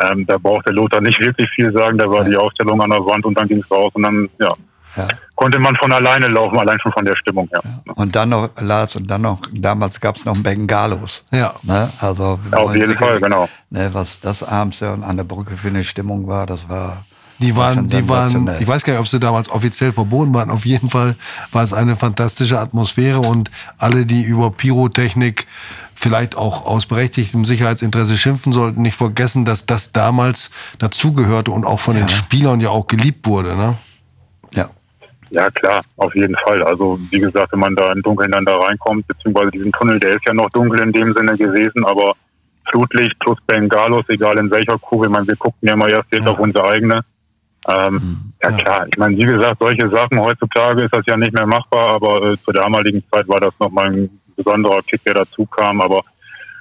ähm, da braucht der Lothar nicht wirklich viel sagen. Da war ja. die Ausstellung an der Wand und dann ging es raus und dann, ja, ja. konnte man von alleine laufen, allein schon von der Stimmung her. Ja. Und dann noch, Lars, und dann noch, damals gab es noch Bengalos. Ja. Ne? Also, ja, auf jeden Fall, genau. Ne, was das abends ja an der Brücke für eine Stimmung war, das war Die waren, die waren, ich weiß gar nicht, ob sie damals offiziell verboten waren. Auf jeden Fall war es eine fantastische Atmosphäre und alle, die über Pyrotechnik vielleicht auch aus berechtigtem Sicherheitsinteresse schimpfen sollten, nicht vergessen, dass das damals dazugehörte und auch von ja. den Spielern ja auch geliebt wurde. Ne? Ja. Ja, klar, auf jeden Fall. Also wie gesagt, wenn man da im Dunkeln dann da reinkommt, beziehungsweise diesen Tunnel, der ist ja noch dunkel in dem Sinne gewesen, aber Flutlicht plus Bengalos, egal in welcher Kurve, ich meine, wir guckten ja mal erst jetzt ja. auf unsere eigene. Ähm, mhm. ja, ja klar, ich meine, wie gesagt, solche Sachen heutzutage ist das ja nicht mehr machbar, aber äh, zur damaligen Zeit war das nochmal ein besonderer Kick, der dazu kam. Aber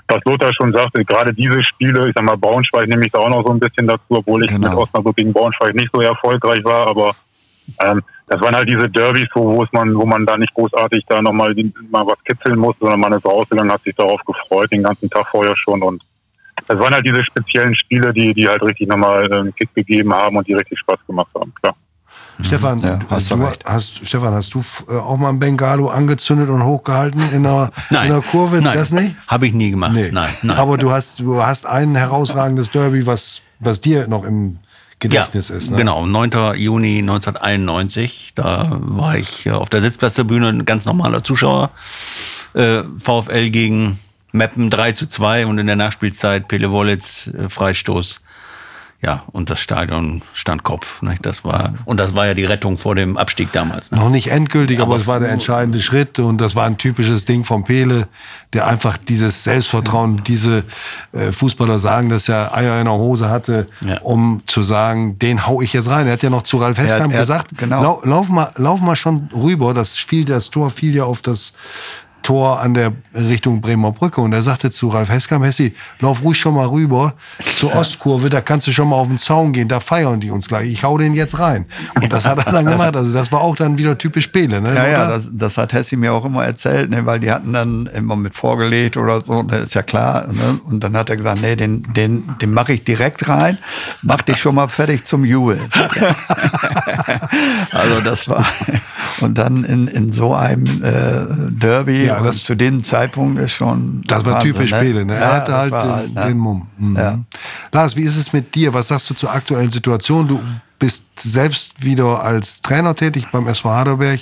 was Lothar schon sagte, gerade diese Spiele, ich sag mal, Braunschweig nehme ich da auch noch so ein bisschen dazu, obwohl ich genau. mit Osnabrück gegen Braunschweig nicht so erfolgreich war, aber ähm, das waren halt diese Derbys, wo, wo es man, wo man da nicht großartig da nochmal mal was kitzeln musste, sondern man ist rausgegangen, hat sich darauf gefreut, den ganzen Tag vorher schon und das waren halt diese speziellen Spiele, die, die halt richtig nochmal äh, einen Kick gegeben haben und die richtig Spaß gemacht haben, klar. Stefan, ja, hast du, hast, Stefan, hast du äh, auch mal ein Bengalo angezündet und hochgehalten in einer, [laughs] nein, in einer Kurve? Nein, das nicht? Habe ich nie gemacht. Nee. Nein, nein. Aber du hast, du hast ein herausragendes Derby, was, was dir noch im Gedächtnis ja, ist. Ne? Genau, 9. Juni 1991. Da war ich auf der Sitzplatztribüne, ein ganz normaler Zuschauer. Äh, VfL gegen Meppen 3 zu 2 und in der Nachspielzeit Pele Wollitz äh, Freistoß ja, und das Stadion stand Kopf. Ne? Das war, und das war ja die Rettung vor dem Abstieg damals. Ne? Noch nicht endgültig, aber, aber es war der entscheidende Schritt und das war ein typisches Ding von Pele, der einfach dieses Selbstvertrauen, diese äh, Fußballer sagen, dass er Eier in der Hose hatte, ja. um zu sagen, den hau ich jetzt rein. Er hat ja noch zu Ralf Heskamp gesagt, genau. lauf, lauf, mal, lauf mal schon rüber. Das fiel, das Tor fiel ja auf das Tor an der Richtung Bremer Brücke. Und er sagte zu Ralf Heskam, Hessi, lauf ruhig schon mal rüber zur Ostkurve, da kannst du schon mal auf den Zaun gehen, da feiern die uns gleich. Ich hau den jetzt rein. Und das hat er dann [laughs] gemacht. Also das war auch dann wieder typisch Pele. Ne, ja, ja, das, das, hat Hessi mir auch immer erzählt, ne, weil die hatten dann immer mit vorgelegt oder so, das ist ja klar. Ne? Und dann hat er gesagt, nee, den, den, den mache ich direkt rein, mach dich schon mal fertig zum Jubeln. [laughs] also das war, und dann in, in so einem äh, Derby, ja, das zu dem Zeitpunkt ist schon. Das war Wahnsinn, typisch ne? Pele, ne? Er ja, hatte halt, halt den, ne? den Mumm. Mhm. Ja. Lars, wie ist es mit dir? Was sagst du zur aktuellen Situation? Du bist selbst wieder als Trainer tätig beim SV Haderberg,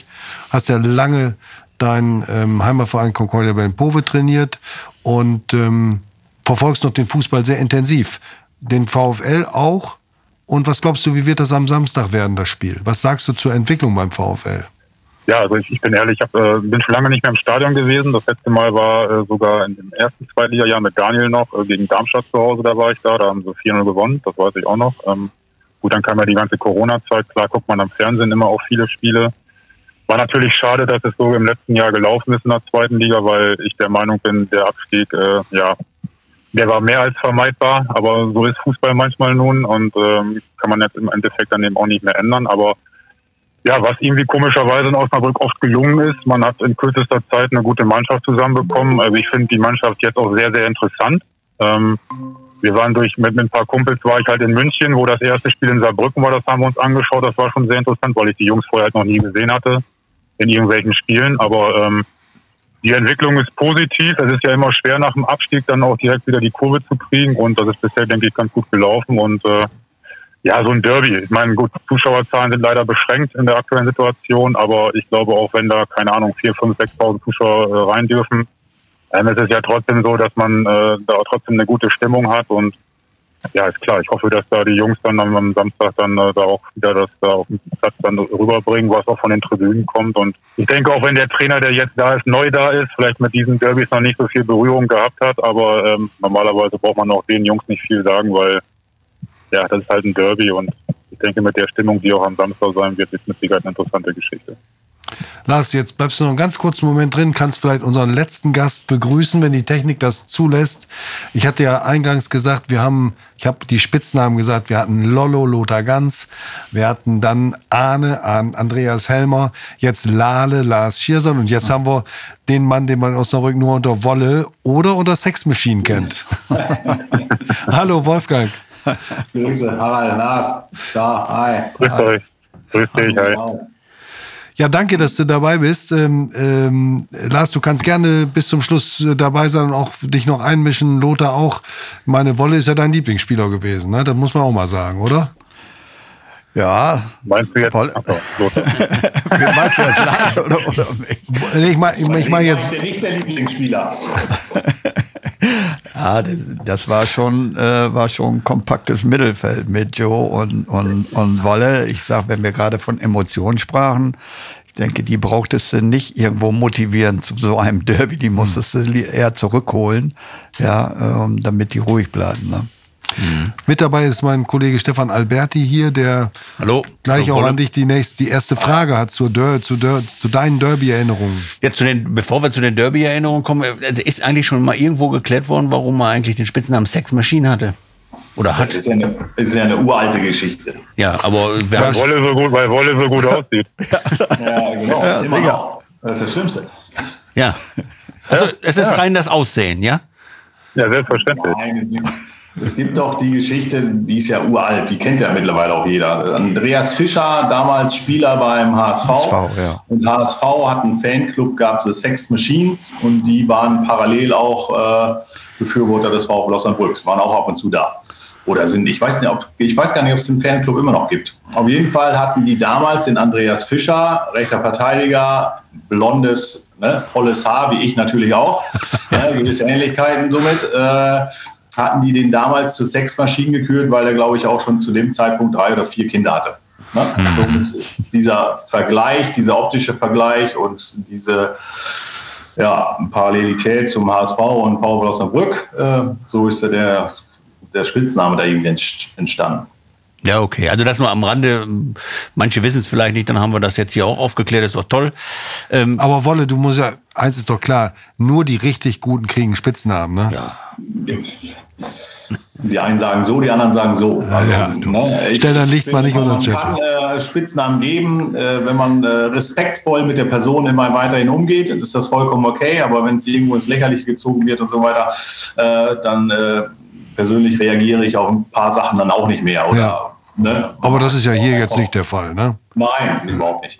hast ja lange deinen ähm, Heimatverein Concordia Bern-Pove trainiert und ähm, verfolgst noch den Fußball sehr intensiv. Den VfL auch. Und was glaubst du, wie wird das am Samstag werden, das Spiel? Was sagst du zur Entwicklung beim VfL? Ja, also ich, ich bin ehrlich, ich äh, bin schon lange nicht mehr im Stadion gewesen. Das letzte Mal war äh, sogar in dem ersten Zweitliga-Jahr mit Daniel noch äh, gegen Darmstadt zu Hause, da war ich da. Da haben sie 4-0 gewonnen, das weiß ich auch noch. Ähm, gut, dann kam ja die ganze Corona-Zeit. Klar guckt man am Fernsehen immer auch viele Spiele. War natürlich schade, dass es so im letzten Jahr gelaufen ist in der zweiten Liga, weil ich der Meinung bin, der Abstieg, äh, ja, der war mehr als vermeidbar. Aber so ist Fußball manchmal nun und ähm, kann man jetzt im Endeffekt dann eben auch nicht mehr ändern. Aber ja, was irgendwie komischerweise in Osnabrück oft gelungen ist. Man hat in kürzester Zeit eine gute Mannschaft zusammenbekommen. Also ich finde die Mannschaft jetzt auch sehr, sehr interessant. Ähm, wir waren durch, mit, mit ein paar Kumpels war ich halt in München, wo das erste Spiel in Saarbrücken war, das haben wir uns angeschaut. Das war schon sehr interessant, weil ich die Jungs vorher halt noch nie gesehen hatte in irgendwelchen Spielen. Aber ähm, die Entwicklung ist positiv. Es ist ja immer schwer, nach dem Abstieg dann auch direkt wieder die Kurve zu kriegen. Und das ist bisher, denke ich, ganz gut gelaufen. Und äh, ja, so ein Derby. Ich meine, gut, Zuschauerzahlen sind leider beschränkt in der aktuellen Situation, aber ich glaube auch, wenn da, keine Ahnung, 4.000, 5.000, 6.000 Zuschauer äh, rein dürfen, ähm, ist es ja trotzdem so, dass man äh, da trotzdem eine gute Stimmung hat und ja, ist klar. Ich hoffe, dass da die Jungs dann am, am Samstag dann äh, da auch wieder das da auf dem Platz dann rüberbringen, was auch von den Tribünen kommt. Und ich denke auch, wenn der Trainer, der jetzt da ist, neu da ist, vielleicht mit diesen Derbys noch nicht so viel Berührung gehabt hat, aber ähm, normalerweise braucht man auch den Jungs nicht viel sagen, weil ja, das ist halt ein Derby und ich denke, mit der Stimmung, die auch am Samstag sein wird, ist mit Sicherheit eine interessante Geschichte. Lars, jetzt bleibst du noch einen ganz kurzen Moment drin, kannst vielleicht unseren letzten Gast begrüßen, wenn die Technik das zulässt. Ich hatte ja eingangs gesagt, wir haben, ich habe die Spitznamen gesagt, wir hatten Lollo, Lothar Ganz, wir hatten dann Arne, Andreas Helmer, jetzt Lale, Lars Schierson und jetzt haben wir den Mann, den man aus Osnabrück nur unter Wolle oder unter Sex Machine kennt. [laughs] Hallo Wolfgang. Grüße, Harald, Lars. Da, hi. Grüß euch. Grüß dich, hi. Ja, danke, dass du dabei bist. Ähm, ähm, Lars, du kannst gerne bis zum Schluss äh, dabei sein und auch dich noch einmischen. Lothar auch. Meine Wolle ist ja dein Lieblingsspieler gewesen, ne? Das muss man auch mal sagen, oder? Ja. Meinst du jetzt? So, Lothar. [laughs] Meinst du das, Lars oder, oder mich? Ich meine ich mein jetzt, Der nicht der Lieblingsspieler. [laughs] [laughs] Ja, das, war schon, äh, war schon ein kompaktes Mittelfeld mit Joe und, und, und Wolle. Ich sag, wenn wir gerade von Emotionen sprachen, ich denke, die brauchtest du nicht irgendwo motivieren zu so einem Derby. Die musstest du eher zurückholen, ja, ähm, damit die ruhig bleiben. Ne? Mit dabei ist mein Kollege Stefan Alberti hier, der Hallo. gleich Hallo, auch an dich die nächste, die erste Frage hat zur Der, zu, Der, zu deinen Derby-Erinnerungen. Jetzt zu den, bevor wir zu den Derby-Erinnerungen kommen, also ist eigentlich schon mal irgendwo geklärt worden, warum man eigentlich den Spitznamen Sex Machine hatte. Oder Das hat. ist ja eine, das ist ja eine uralte Geschichte. Ja, aber wir Weil Wolle so gut, weil Wolle so gut [laughs] aussieht. Ja, genau. Ja, Immer. Das ist das Schlimmste. ja. Also es ist rein das Aussehen, ja? Ja, selbstverständlich. Nein, es gibt doch die Geschichte, die ist ja uralt, die kennt ja mittlerweile auch jeder. Andreas Fischer, damals Spieler beim HSV. HSV, ja. Und HSV hat einen Fanclub gehabt, The Sex Machines, und die waren parallel auch äh, Befürworter des VfL Osnabrück, waren auch ab und zu da. Oder sind, ich weiß, nicht, ob, ich weiß gar nicht, ob es den Fanclub immer noch gibt. Auf jeden Fall hatten die damals den Andreas Fischer, rechter Verteidiger, blondes, ne, volles Haar, wie ich natürlich auch, [laughs] ne, gewisse Ähnlichkeiten somit. Äh, hatten die den damals zu Sexmaschinen gekürt, weil er, glaube ich, auch schon zu dem Zeitpunkt drei oder vier Kinder hatte. Ne? Ist dieser Vergleich, dieser optische Vergleich und diese ja, Parallelität zum HSV und VfL Osnabrück, äh, so ist ja der, der Spitzname da irgendwie entst- entstanden. Ja, okay. Also das nur am Rande. Manche wissen es vielleicht nicht, dann haben wir das jetzt hier auch aufgeklärt. ist doch toll. Ähm, Aber Wolle, du musst ja, eins ist doch klar, nur die richtig Guten kriegen Spitznamen, ne? ja. Die einen sagen so, die anderen sagen so. Also, ja, ne, ich- Stell dein ich Licht mal nicht unter den Man Scheffel. kann äh, Spitznamen geben, äh, wenn man äh, respektvoll mit der Person immer weiterhin umgeht, ist das vollkommen okay. Aber wenn es irgendwo ins Lächerliche gezogen wird und so weiter, äh, dann äh, persönlich reagiere ich auf ein paar Sachen dann auch nicht mehr. Oder, Ja. Ne? Aber das ist ja hier jetzt nicht der Fall, ne? Nein, überhaupt nicht.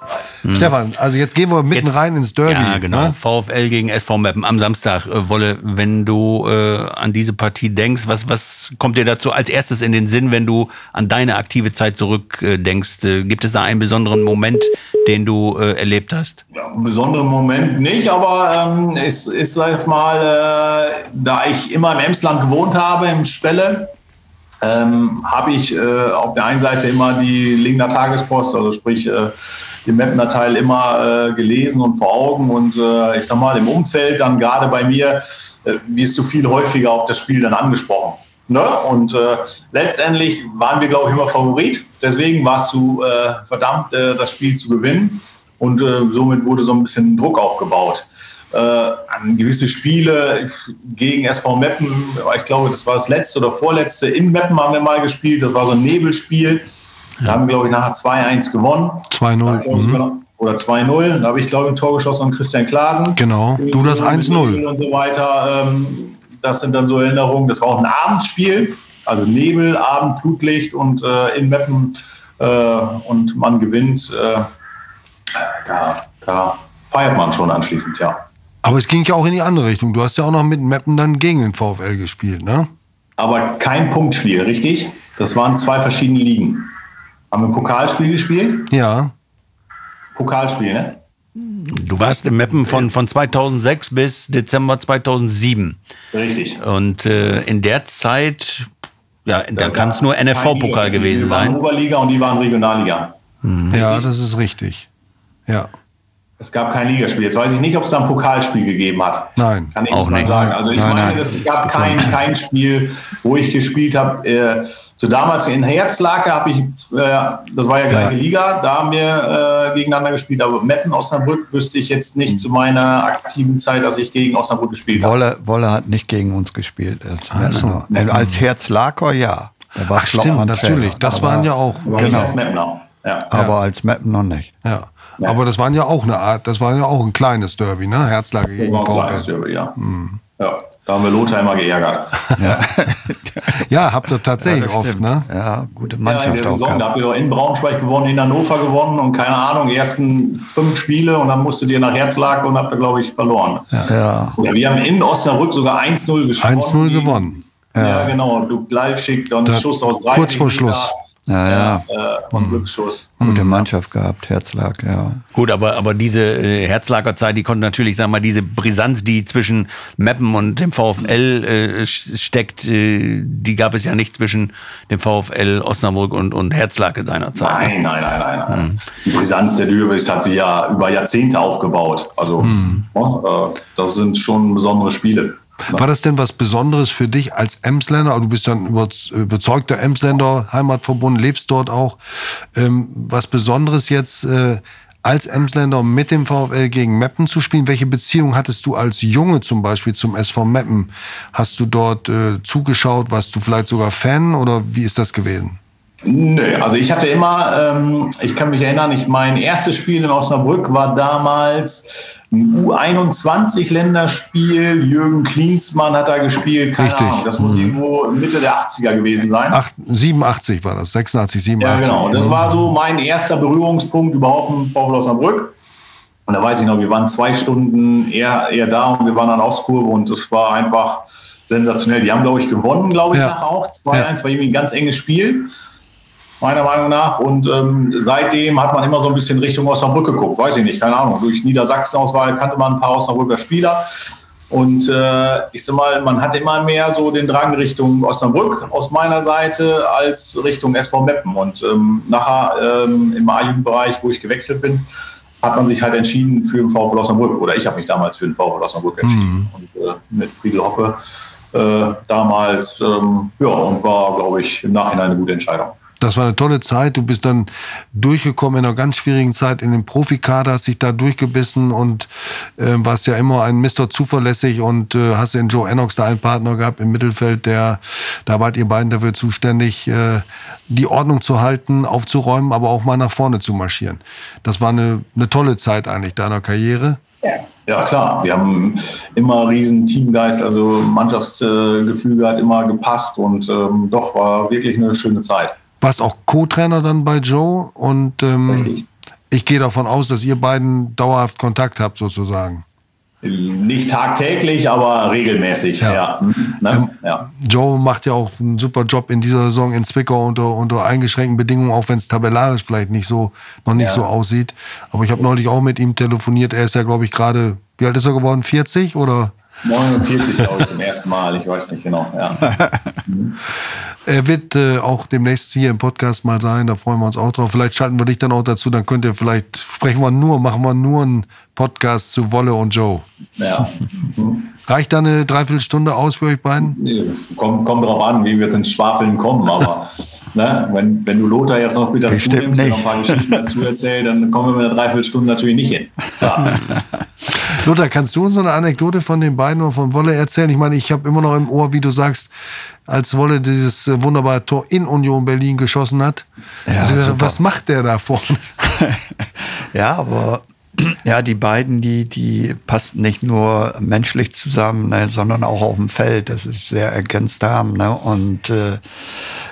Stefan, also jetzt gehen wir mitten Jetzt- rein ins Derby. Ja, genau. Ne? VfL gegen SV Meppen am Samstag. Äh, Wolle, wenn du äh, an diese Partie denkst, was, was kommt dir dazu als erstes in den Sinn, wenn du an deine aktive Zeit zurückdenkst? Äh, denkst? äh, gibt es da einen besonderen Moment, den du äh, erlebt hast? Ja, einen besonderen Moment nicht, aber ähm, es ist, sag ich mal, äh, da ich immer im Emsland gewohnt habe, im Spelle, ähm, habe ich äh, auf der einen Seite immer die Lingner Tagespost, also sprich äh, den Mapner Teil immer äh, gelesen und vor Augen und äh, ich sag mal im Umfeld dann gerade bei mir äh, wirst du viel häufiger auf das Spiel dann angesprochen. Ne? Und äh, letztendlich waren wir, glaube ich, immer Favorit. Deswegen war es zu äh, verdammt, äh, das Spiel zu gewinnen. Und äh, somit wurde so ein bisschen Druck aufgebaut. Äh, an gewisse Spiele gegen SV Meppen, ich glaube, das war das letzte oder vorletzte in Meppen haben wir mal gespielt. Das war so ein Nebelspiel. Da haben wir, glaube ich, nachher 2-1 gewonnen. 2-0. Mhm. Oder 2-0. Da habe ich, glaube ich, ein Tor geschossen an Christian Klasen. Genau. Du das 1-0. Und so weiter. Ähm, das sind dann so Erinnerungen. Das war auch ein Abendspiel. Also Nebel, Abend, Flutlicht und äh, in Meppen äh, und man gewinnt. Äh, da, da feiert man schon anschließend, ja. Aber es ging ja auch in die andere Richtung. Du hast ja auch noch mit Meppen dann gegen den VfL gespielt, ne? Aber kein Punktspiel, richtig? Das waren zwei verschiedene Ligen. Haben wir ein Pokalspiel gespielt? Ja. Pokalspiel, ne? Du warst im Meppen von, von 2006 bis Dezember 2007. Richtig. Und äh, in der Zeit, ja, da kann es nur NFV-Pokal gewesen Wir waren sein. Oberliga und die waren Regionalliga. Ja, das ist richtig. Ja. Es gab kein Ligaspiel. Jetzt weiß ich nicht, ob es da ein Pokalspiel gegeben hat. Nein. Kann ich Auch nicht sagen. Also ich Nein, meine, nein. es gab kein, kein Spiel, wo ich gespielt habe. Äh, zu damals in Herzlake habe ich, äh, das war ja gleiche Liga, da haben wir äh, gegeneinander gespielt. Aber Meppen, Osnabrück wüsste ich jetzt nicht zu meiner aktiven Zeit, dass ich gegen Osnabrück gespielt habe. Wolle, Wolle hat nicht gegen uns gespielt. Als, so. Äh, als Herzlaker ja. Da war Ach stimmt, natürlich. Das aber, waren ja auch. Aber nicht genau. als Meppner. Ja. Aber als Mappen noch nicht. Ja. Aber das waren ja auch eine Art, das war ja auch ein kleines Derby, ne? Herzlage Das gegen war ein kleines. Derby, ja. ja. Da haben wir Lothar immer geärgert. Ja, [laughs] habt ihr tatsächlich das oft, ne? Ja, gute Ja, in Mannschaft der auch Saison, da gehabt. habt ihr doch in Braunschweig gewonnen, in Hannover gewonnen und keine Ahnung, die ersten fünf Spiele und dann musstet ihr nach Herzlag und habt ihr, glaube ich, verloren. Ja. Ja, wir haben in Osnabrück sogar 1-0 geschossen. 1-0 gewonnen. Ja, genau. Du gleich schickt und Da- Schuss aus 30 kurz vor Meter. Schluss. Ja, ja. Äh, und Glücksschuss. Gute Mannschaft gehabt, Herzlag, ja. Gut, aber, aber diese äh, Herzlagerzeit, die konnte natürlich, sagen wir mal, diese Brisanz, die zwischen Meppen und dem VfL äh, steckt, äh, die gab es ja nicht zwischen dem VfL Osnabrück und, und Herzlake seinerzeit. Nein, nein, nein, nein. nein. Die Brisanz der Lübeck hat sich ja über Jahrzehnte aufgebaut. Also, ja, äh, das sind schon besondere Spiele. War das denn was Besonderes für dich als Emsländer? Du bist ja ein überz- überzeugter Emsländer, Heimatverbunden, lebst dort auch. Ähm, was Besonderes jetzt äh, als Emsländer mit dem VfL gegen Meppen zu spielen? Welche Beziehung hattest du als Junge zum Beispiel zum SV Meppen? Hast du dort äh, zugeschaut? Warst du vielleicht sogar Fan oder wie ist das gewesen? Nö, also ich hatte immer, ähm, ich kann mich erinnern, ich mein erstes Spiel in Osnabrück war damals ein U21-Länderspiel. Jürgen Klinsmann hat da gespielt. Keine Richtig. Ahnung, das muss irgendwo Mitte der 80er gewesen sein. Acht, 87 war das, 86, Ja, 87. genau. Das war so mein erster Berührungspunkt überhaupt im VfL Osnabrück. Und da weiß ich noch, wir waren zwei Stunden eher, eher da und wir waren an Ostkurve und das war einfach sensationell. Die haben, glaube ich, gewonnen, glaube ich, Ja. nachher auch. 2-1 Ja. war irgendwie ein ganz enges Spiel, meiner Meinung nach. Und ähm, seitdem hat man immer so ein bisschen Richtung Osnabrück geguckt. Weiß ich nicht, keine Ahnung. Durch Niedersachsen-Auswahl kannte man ein paar Osnabrücker Spieler. Und äh, ich sag mal, man hat immer mehr so den Drang Richtung Osnabrück aus meiner Seite als Richtung SV Meppen. Und ähm, nachher ähm, im A-Jugendbereich, wo ich gewechselt bin, hat man sich halt entschieden für den VfL Osnabrück. Oder ich habe mich damals für den VfL Osnabrück entschieden. Und äh, mit Friedel Hoppe äh, damals, ähm, ja, und war, glaube ich, im Nachhinein eine gute Entscheidung. Das war eine tolle Zeit. Du bist dann durchgekommen in einer ganz schwierigen Zeit in den Profikader, hast dich da durchgebissen und äh, warst ja immer ein Mr. zuverlässig und äh, hast in Joe Ennox da einen Partner gehabt im Mittelfeld, der, da wart ihr beiden dafür zuständig, äh, die Ordnung zu halten, aufzuräumen, aber auch mal nach vorne zu marschieren. Das war eine, eine tolle Zeit eigentlich deiner Karriere. Ja, klar. Wir haben immer riesen Teamgeist, also Mannschaftsgefüge hat immer gepasst und ähm, doch war wirklich eine schöne Zeit. Warst auch Co-Trainer dann bei Joe und ähm, Richtig. ich gehe davon aus, dass ihr beiden dauerhaft Kontakt habt sozusagen. Nicht tagtäglich, aber regelmäßig. Ja. Ja. Ne? ja. Joe macht ja auch einen super Job in dieser Saison in Zwickau unter, unter eingeschränkten Bedingungen, auch wenn es tabellarisch vielleicht nicht so, noch nicht Ja. so aussieht. Aber ich habe neulich auch mit ihm telefoniert. Er ist ja, glaube ich, gerade, wie alt ist er geworden? 40 oder? 49, glaube ich, zum ersten Mal. Ich weiß nicht genau. Ja. [laughs] Er wird äh, auch demnächst hier im Podcast mal sein, da freuen wir uns auch drauf. Vielleicht schalten wir dich dann auch dazu, dann könnt ihr vielleicht, sprechen wir nur, machen wir nur einen Podcast zu Wolle und Joe. ja. Reicht da eine Dreiviertelstunde aus für euch beiden? Kommt, kommt drauf an, wie wir jetzt ins Schwafeln kommen, aber [laughs] ne, wenn, wenn du Lothar jetzt noch mit dazu nimmst und noch ein paar Geschichten dazu erzählst, dann kommen wir mit einer Dreiviertelstunde natürlich nicht hin. Ist klar. [laughs] Lothar, kannst du uns so eine Anekdote von den beiden oder von Wolle erzählen? Ich meine, ich habe immer noch im Ohr, wie du sagst, als Wolle dieses äh, wunderbare Tor in Union Berlin geschossen hat. Ja, also, was macht der da vorne? [laughs] Ja, aber ja, die beiden, die, die passen nicht nur menschlich zusammen, ne, sondern auch auf dem Feld. Das ist sehr ergänzt haben. Ne? Und äh,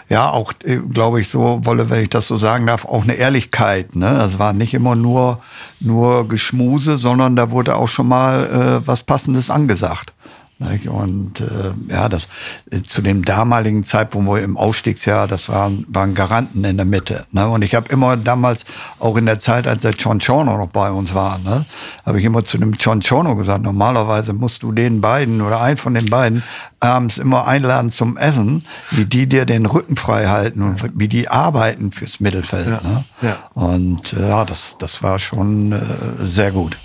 ja, auch, äh, glaube ich, so, Wolle, wenn ich das so sagen darf, auch eine Ehrlichkeit. Ne? Das war nicht immer nur, nur Geschmuse, sondern da wurde auch schon mal äh, was Passendes angesagt. Und äh, ja, das äh, zu dem damaligen Zeitpunkt, wo wir im Aufstiegsjahr, das waren, waren Garanten in der Mitte. Ne? Und ich habe immer damals, auch in der Zeit, als der John Chono noch bei uns war, ne, habe ich immer zu dem John Chono gesagt, normalerweise musst du den beiden oder einen von den beiden abends immer einladen zum Essen, wie die dir den Rücken frei halten und wie die arbeiten fürs Mittelfeld. Ne? ja. Und äh, ja, das, das war schon äh, sehr gut.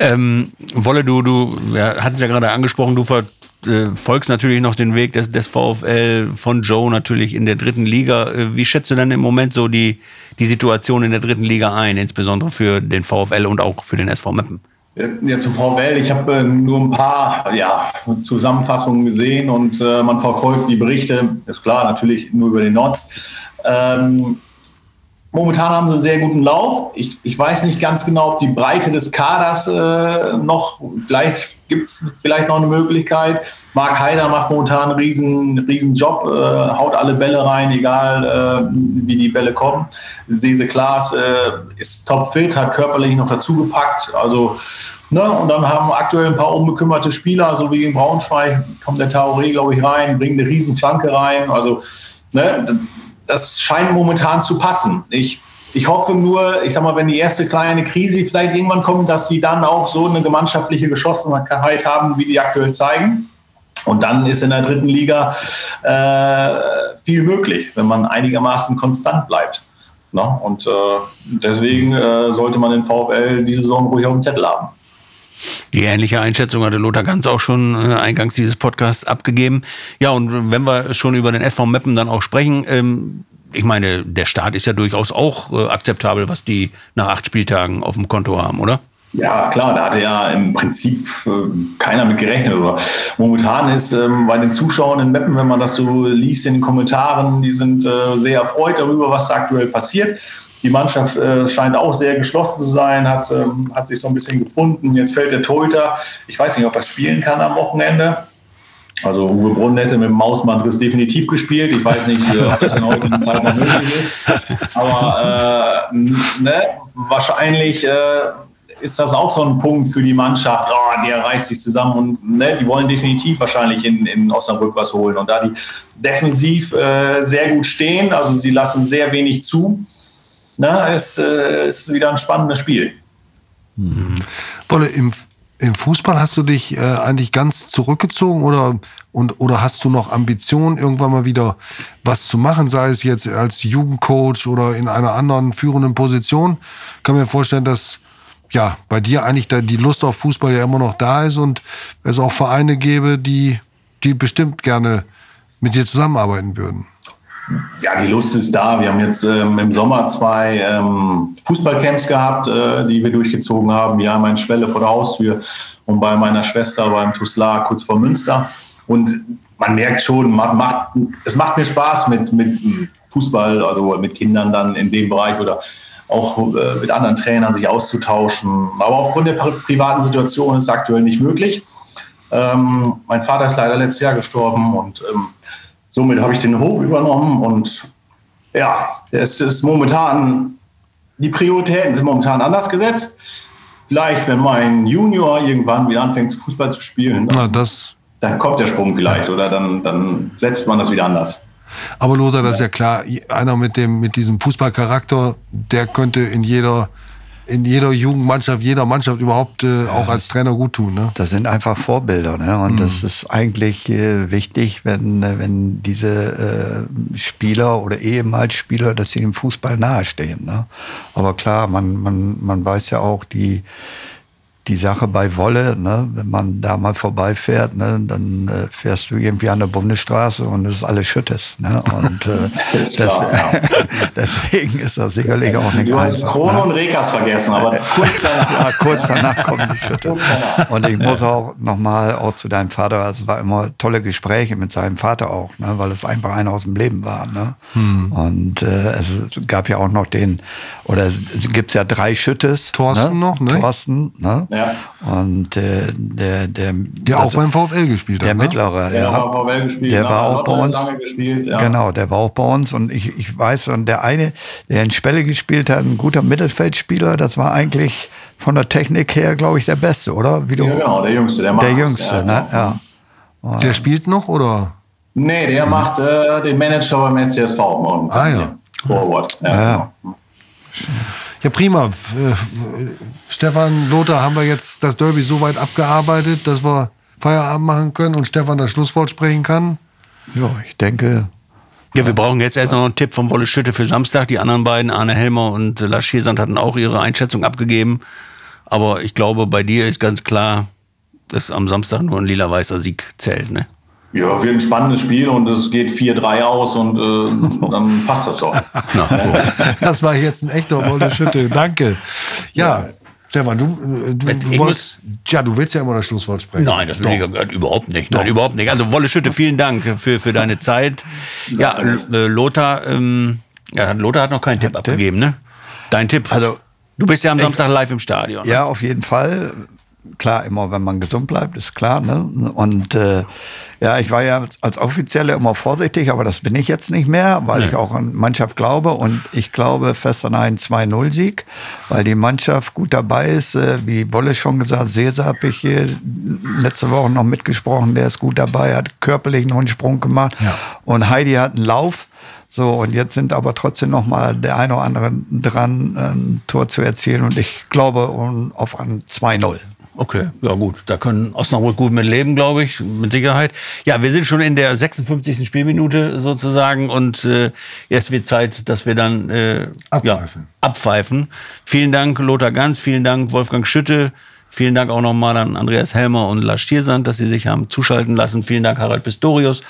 Ähm, Wolle, du, du ja, hattest ja gerade angesprochen, du verfolgst natürlich noch den Weg des, des VfL von Joe natürlich in der dritten Liga. Äh, Wie schätzt du denn im Moment so die, die Situation in der dritten Liga ein, insbesondere für den VfL und auch für den SV Meppen? Ja, zum VfL, ich habe äh, nur ein paar ja, Zusammenfassungen gesehen und äh, man verfolgt die Berichte, ist klar, natürlich nur über den Notz. Ähm, momentan haben sie einen sehr guten Lauf. Ich, ich weiß nicht ganz genau, ob die Breite des Kaders äh, noch, vielleicht gibt es vielleicht noch eine Möglichkeit. Marc Heider macht momentan einen riesen, riesen Job, äh, haut alle Bälle rein, egal äh, wie die Bälle kommen. Sese Klaas äh, ist topfit, hat körperlich noch dazu gepackt. Also, ne, und dann haben aktuell ein paar unbekümmerte Spieler, so wie gegen Braunschweig, kommt der Tauré, glaube ich, rein, bringt eine riesen Flanke rein. Also, ne, das scheint momentan zu passen. Ich, ich hoffe nur, ich sag mal, wenn die erste kleine Krise vielleicht irgendwann kommt, dass sie dann auch so eine gemeinschaftliche Geschlossenheit haben, wie die aktuell zeigen. Und dann ist in der dritten Liga äh, viel möglich, wenn man einigermaßen konstant bleibt. Na? Und äh, deswegen äh, sollte man den VfL diese Saison ruhig auf dem Zettel haben. Die ähnliche Einschätzung hatte Lothar Ganz auch schon äh, eingangs dieses Podcasts abgegeben. Ja, und wenn wir schon über den SV Meppen dann auch sprechen, ähm, ich meine, der Start ist ja durchaus auch äh, akzeptabel, was die nach acht Spieltagen auf dem Konto haben, oder? Ja, klar, da hatte ja im Prinzip äh, keiner mit gerechnet. Oder momentan ist ähm, bei den Zuschauern in Meppen, wenn man das so liest in den Kommentaren, die sind äh, sehr erfreut darüber, was aktuell passiert. Die Mannschaft äh, scheint auch sehr geschlossen zu sein, hat, ähm, hat sich so ein bisschen gefunden. Jetzt fällt der Torhüter. Ich weiß nicht, ob er spielen kann am Wochenende. Also Uwe Brunn hätte mit dem Mausmann definitiv gespielt. Ich weiß nicht, äh, ob das in der heutigen Zeit noch möglich ist. Aber äh, ne, wahrscheinlich äh, ist das auch so ein Punkt für die Mannschaft, oh, der reißt sich zusammen und ne, die wollen definitiv wahrscheinlich in, in Osnabrück was holen. Und da die defensiv äh, sehr gut stehen, also sie lassen sehr wenig zu, na, ist, äh, ist wieder ein spannendes Spiel. Mhm. Wolle, im, im Fußball hast du dich äh, eigentlich ganz zurückgezogen oder, und, oder hast du noch Ambitionen, irgendwann mal wieder was zu machen, sei es jetzt als Jugendcoach oder in einer anderen führenden Position? Ich kann mir vorstellen, dass ja, bei dir eigentlich da die Lust auf Fußball ja immer noch da ist und es auch Vereine gäbe, die, die bestimmt gerne mit dir zusammenarbeiten würden. Ja, die Lust ist da. Wir haben jetzt ähm, im Sommer zwei ähm, Fußballcamps gehabt, äh, die wir durchgezogen haben. Wir haben eine Schwelle vor der Haustür und bei meiner Schwester beim Tuslar kurz vor Münster. Und man merkt schon, man macht, es macht mir Spaß mit, mit Fußball, also mit Kindern dann in dem Bereich oder auch äh, mit anderen Trainern sich auszutauschen. Aber aufgrund der privaten Situation ist es aktuell nicht möglich. Ähm, mein Vater ist leider letztes Jahr gestorben und ähm, somit habe ich den Hof übernommen und ja, es ist momentan, die Prioritäten sind momentan anders gesetzt. Vielleicht, wenn mein Junior irgendwann wieder anfängt, Fußball zu spielen, dann, Na, dann kommt der Sprung vielleicht oder dann, dann setzt man das wieder anders. Aber Lothar, das ist ja klar, einer mit, dem, mit diesem Fußballcharakter, der könnte in jeder, in jeder Jugendmannschaft, jeder Mannschaft überhaupt äh, auch als Trainer gut tun. Ne? Das sind einfach Vorbilder. Ne? Und mhm. das ist eigentlich äh, wichtig, wenn, äh, wenn diese äh, Spieler oder ehemals Spieler, dass sie dem Fußball nahestehen. Ne? Aber klar, man, man, man weiß ja auch, die die Sache bei Wolle, ne, wenn man da mal vorbeifährt, ne, dann äh, fährst du irgendwie an der Bundesstraße und es ist alles Schüttes. Ne, und äh, [laughs] ist klar, ja. [laughs] deswegen ist das sicherlich auch nicht Du hast Krone ne? und Rekas vergessen, aber [laughs] kurz danach. ja, kurz danach kommen die Schüttes. Und ich muss auch nochmal auch zu deinem Vater, also es war immer tolle Gespräche mit seinem Vater auch, ne, weil es einfach einer aus dem Leben war. Ne? Hm. Und äh, es gab ja auch noch den, oder es gibt ja drei Schüttes. Thorsten ne? noch, ne? Thorsten, ne? Ja. Und äh, der, der, der also, auch beim VfL gespielt hat. Der ne? mittlere, der ja. War VfL gespielt, der war auch bei uns. Gespielt, ja. Genau, der war auch bei uns. Und ich, ich weiß, und der eine, der in Spelle gespielt hat, ein guter Mittelfeldspieler, das war eigentlich von der Technik her, glaube ich, der Beste, oder? Wie du, ja, genau, der Jüngste, der Der Jüngste, ja, ne? Ja. Genau. Der spielt noch, oder? Nee, der mhm. macht äh, den Manager beim SCSV. Ah ja. Forward. Ja, ja. Ja, prima. Äh, Stefan, Lothar, haben wir jetzt das Derby so weit abgearbeitet, dass wir Feierabend machen können und Stefan das Schlusswort sprechen kann? Ja, ich denke. Ja, wir brauchen jetzt erst noch einen Tipp von Wolle Schütte für Samstag. Die anderen beiden, Arne Helmer und Lars Schiersand, hatten auch ihre Einschätzung abgegeben. Aber ich glaube, bei dir ist ganz klar, dass am Samstag nur ein lila-weißer Sieg zählt. Ne? Ja, wird ein spannendes Spiel und es geht 4-3 aus und äh, [laughs] dann passt das doch. das war jetzt ein echter Wolle Schütte. Danke. Ja. ja. Stefan, du, äh, du, du wolltest, ja, du willst ja immer das Schlusswort sprechen. Nein, das will ich überhaupt nicht. Nein, überhaupt nicht. Also Wolle Schütte, vielen Dank für, für deine Zeit. Ja, äh, Lothar, ähm, ja, Lothar hat noch keinen Tipp abgegeben, ne? Dein Tipp. Also, du bist ja am Samstag live im Stadion. Ne? Ja, auf jeden Fall klar, immer wenn man gesund bleibt, ist klar. Ne? Und äh, ja, ich war ja als Offizielle immer vorsichtig, aber das bin ich jetzt nicht mehr, weil nee. ich auch an Mannschaft glaube und ich glaube fest an einen 2-0-Sieg, weil die Mannschaft gut dabei ist. Äh, wie Bolle schon gesagt, Cesar habe ich hier letzte Woche noch mitgesprochen, der ist gut dabei, hat körperlich noch einen Sprung gemacht ja. und Heidi hat einen Lauf So, und jetzt sind aber trotzdem noch mal der eine oder andere dran, ein Tor zu erzielen. Und ich glaube auf ein 2-0. Okay, ja gut, da können Osnabrück gut mit leben, glaube ich, mit Sicherheit. Ja, wir sind schon in der 56. Spielminute sozusagen und äh, erst wird Zeit, dass wir dann äh, abpfeifen. Ja, abpfeifen. Vielen Dank, Lothar Ganz, vielen Dank, Wolfgang Schütte. Vielen Dank auch nochmal an Andreas Helmer und Lars Stiersand, dass sie sich haben zuschalten lassen. Vielen Dank, Harald Pistorius.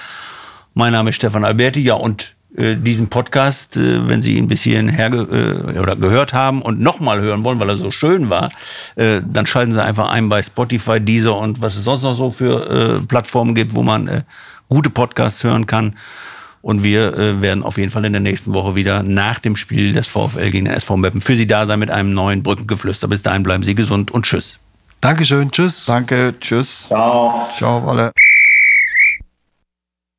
Mein Name ist Stefan Alberti. Ja, und diesen Podcast, äh, wenn Sie ihn bis hierhin her äh, oder gehört haben und nochmal hören wollen, weil er so schön war, äh, dann schalten Sie einfach ein bei Spotify, Deezer und was es sonst noch so für äh, Plattformen gibt, wo man äh, gute Podcasts hören kann. Und wir äh, werden auf jeden Fall in der nächsten Woche wieder nach dem Spiel des VfL gegen den SV Meppen für Sie da sein mit einem neuen Brückengeflüster. Bis dahin bleiben Sie gesund und tschüss. Dankeschön, tschüss. Danke, tschüss. Ciao. Ciao, alle.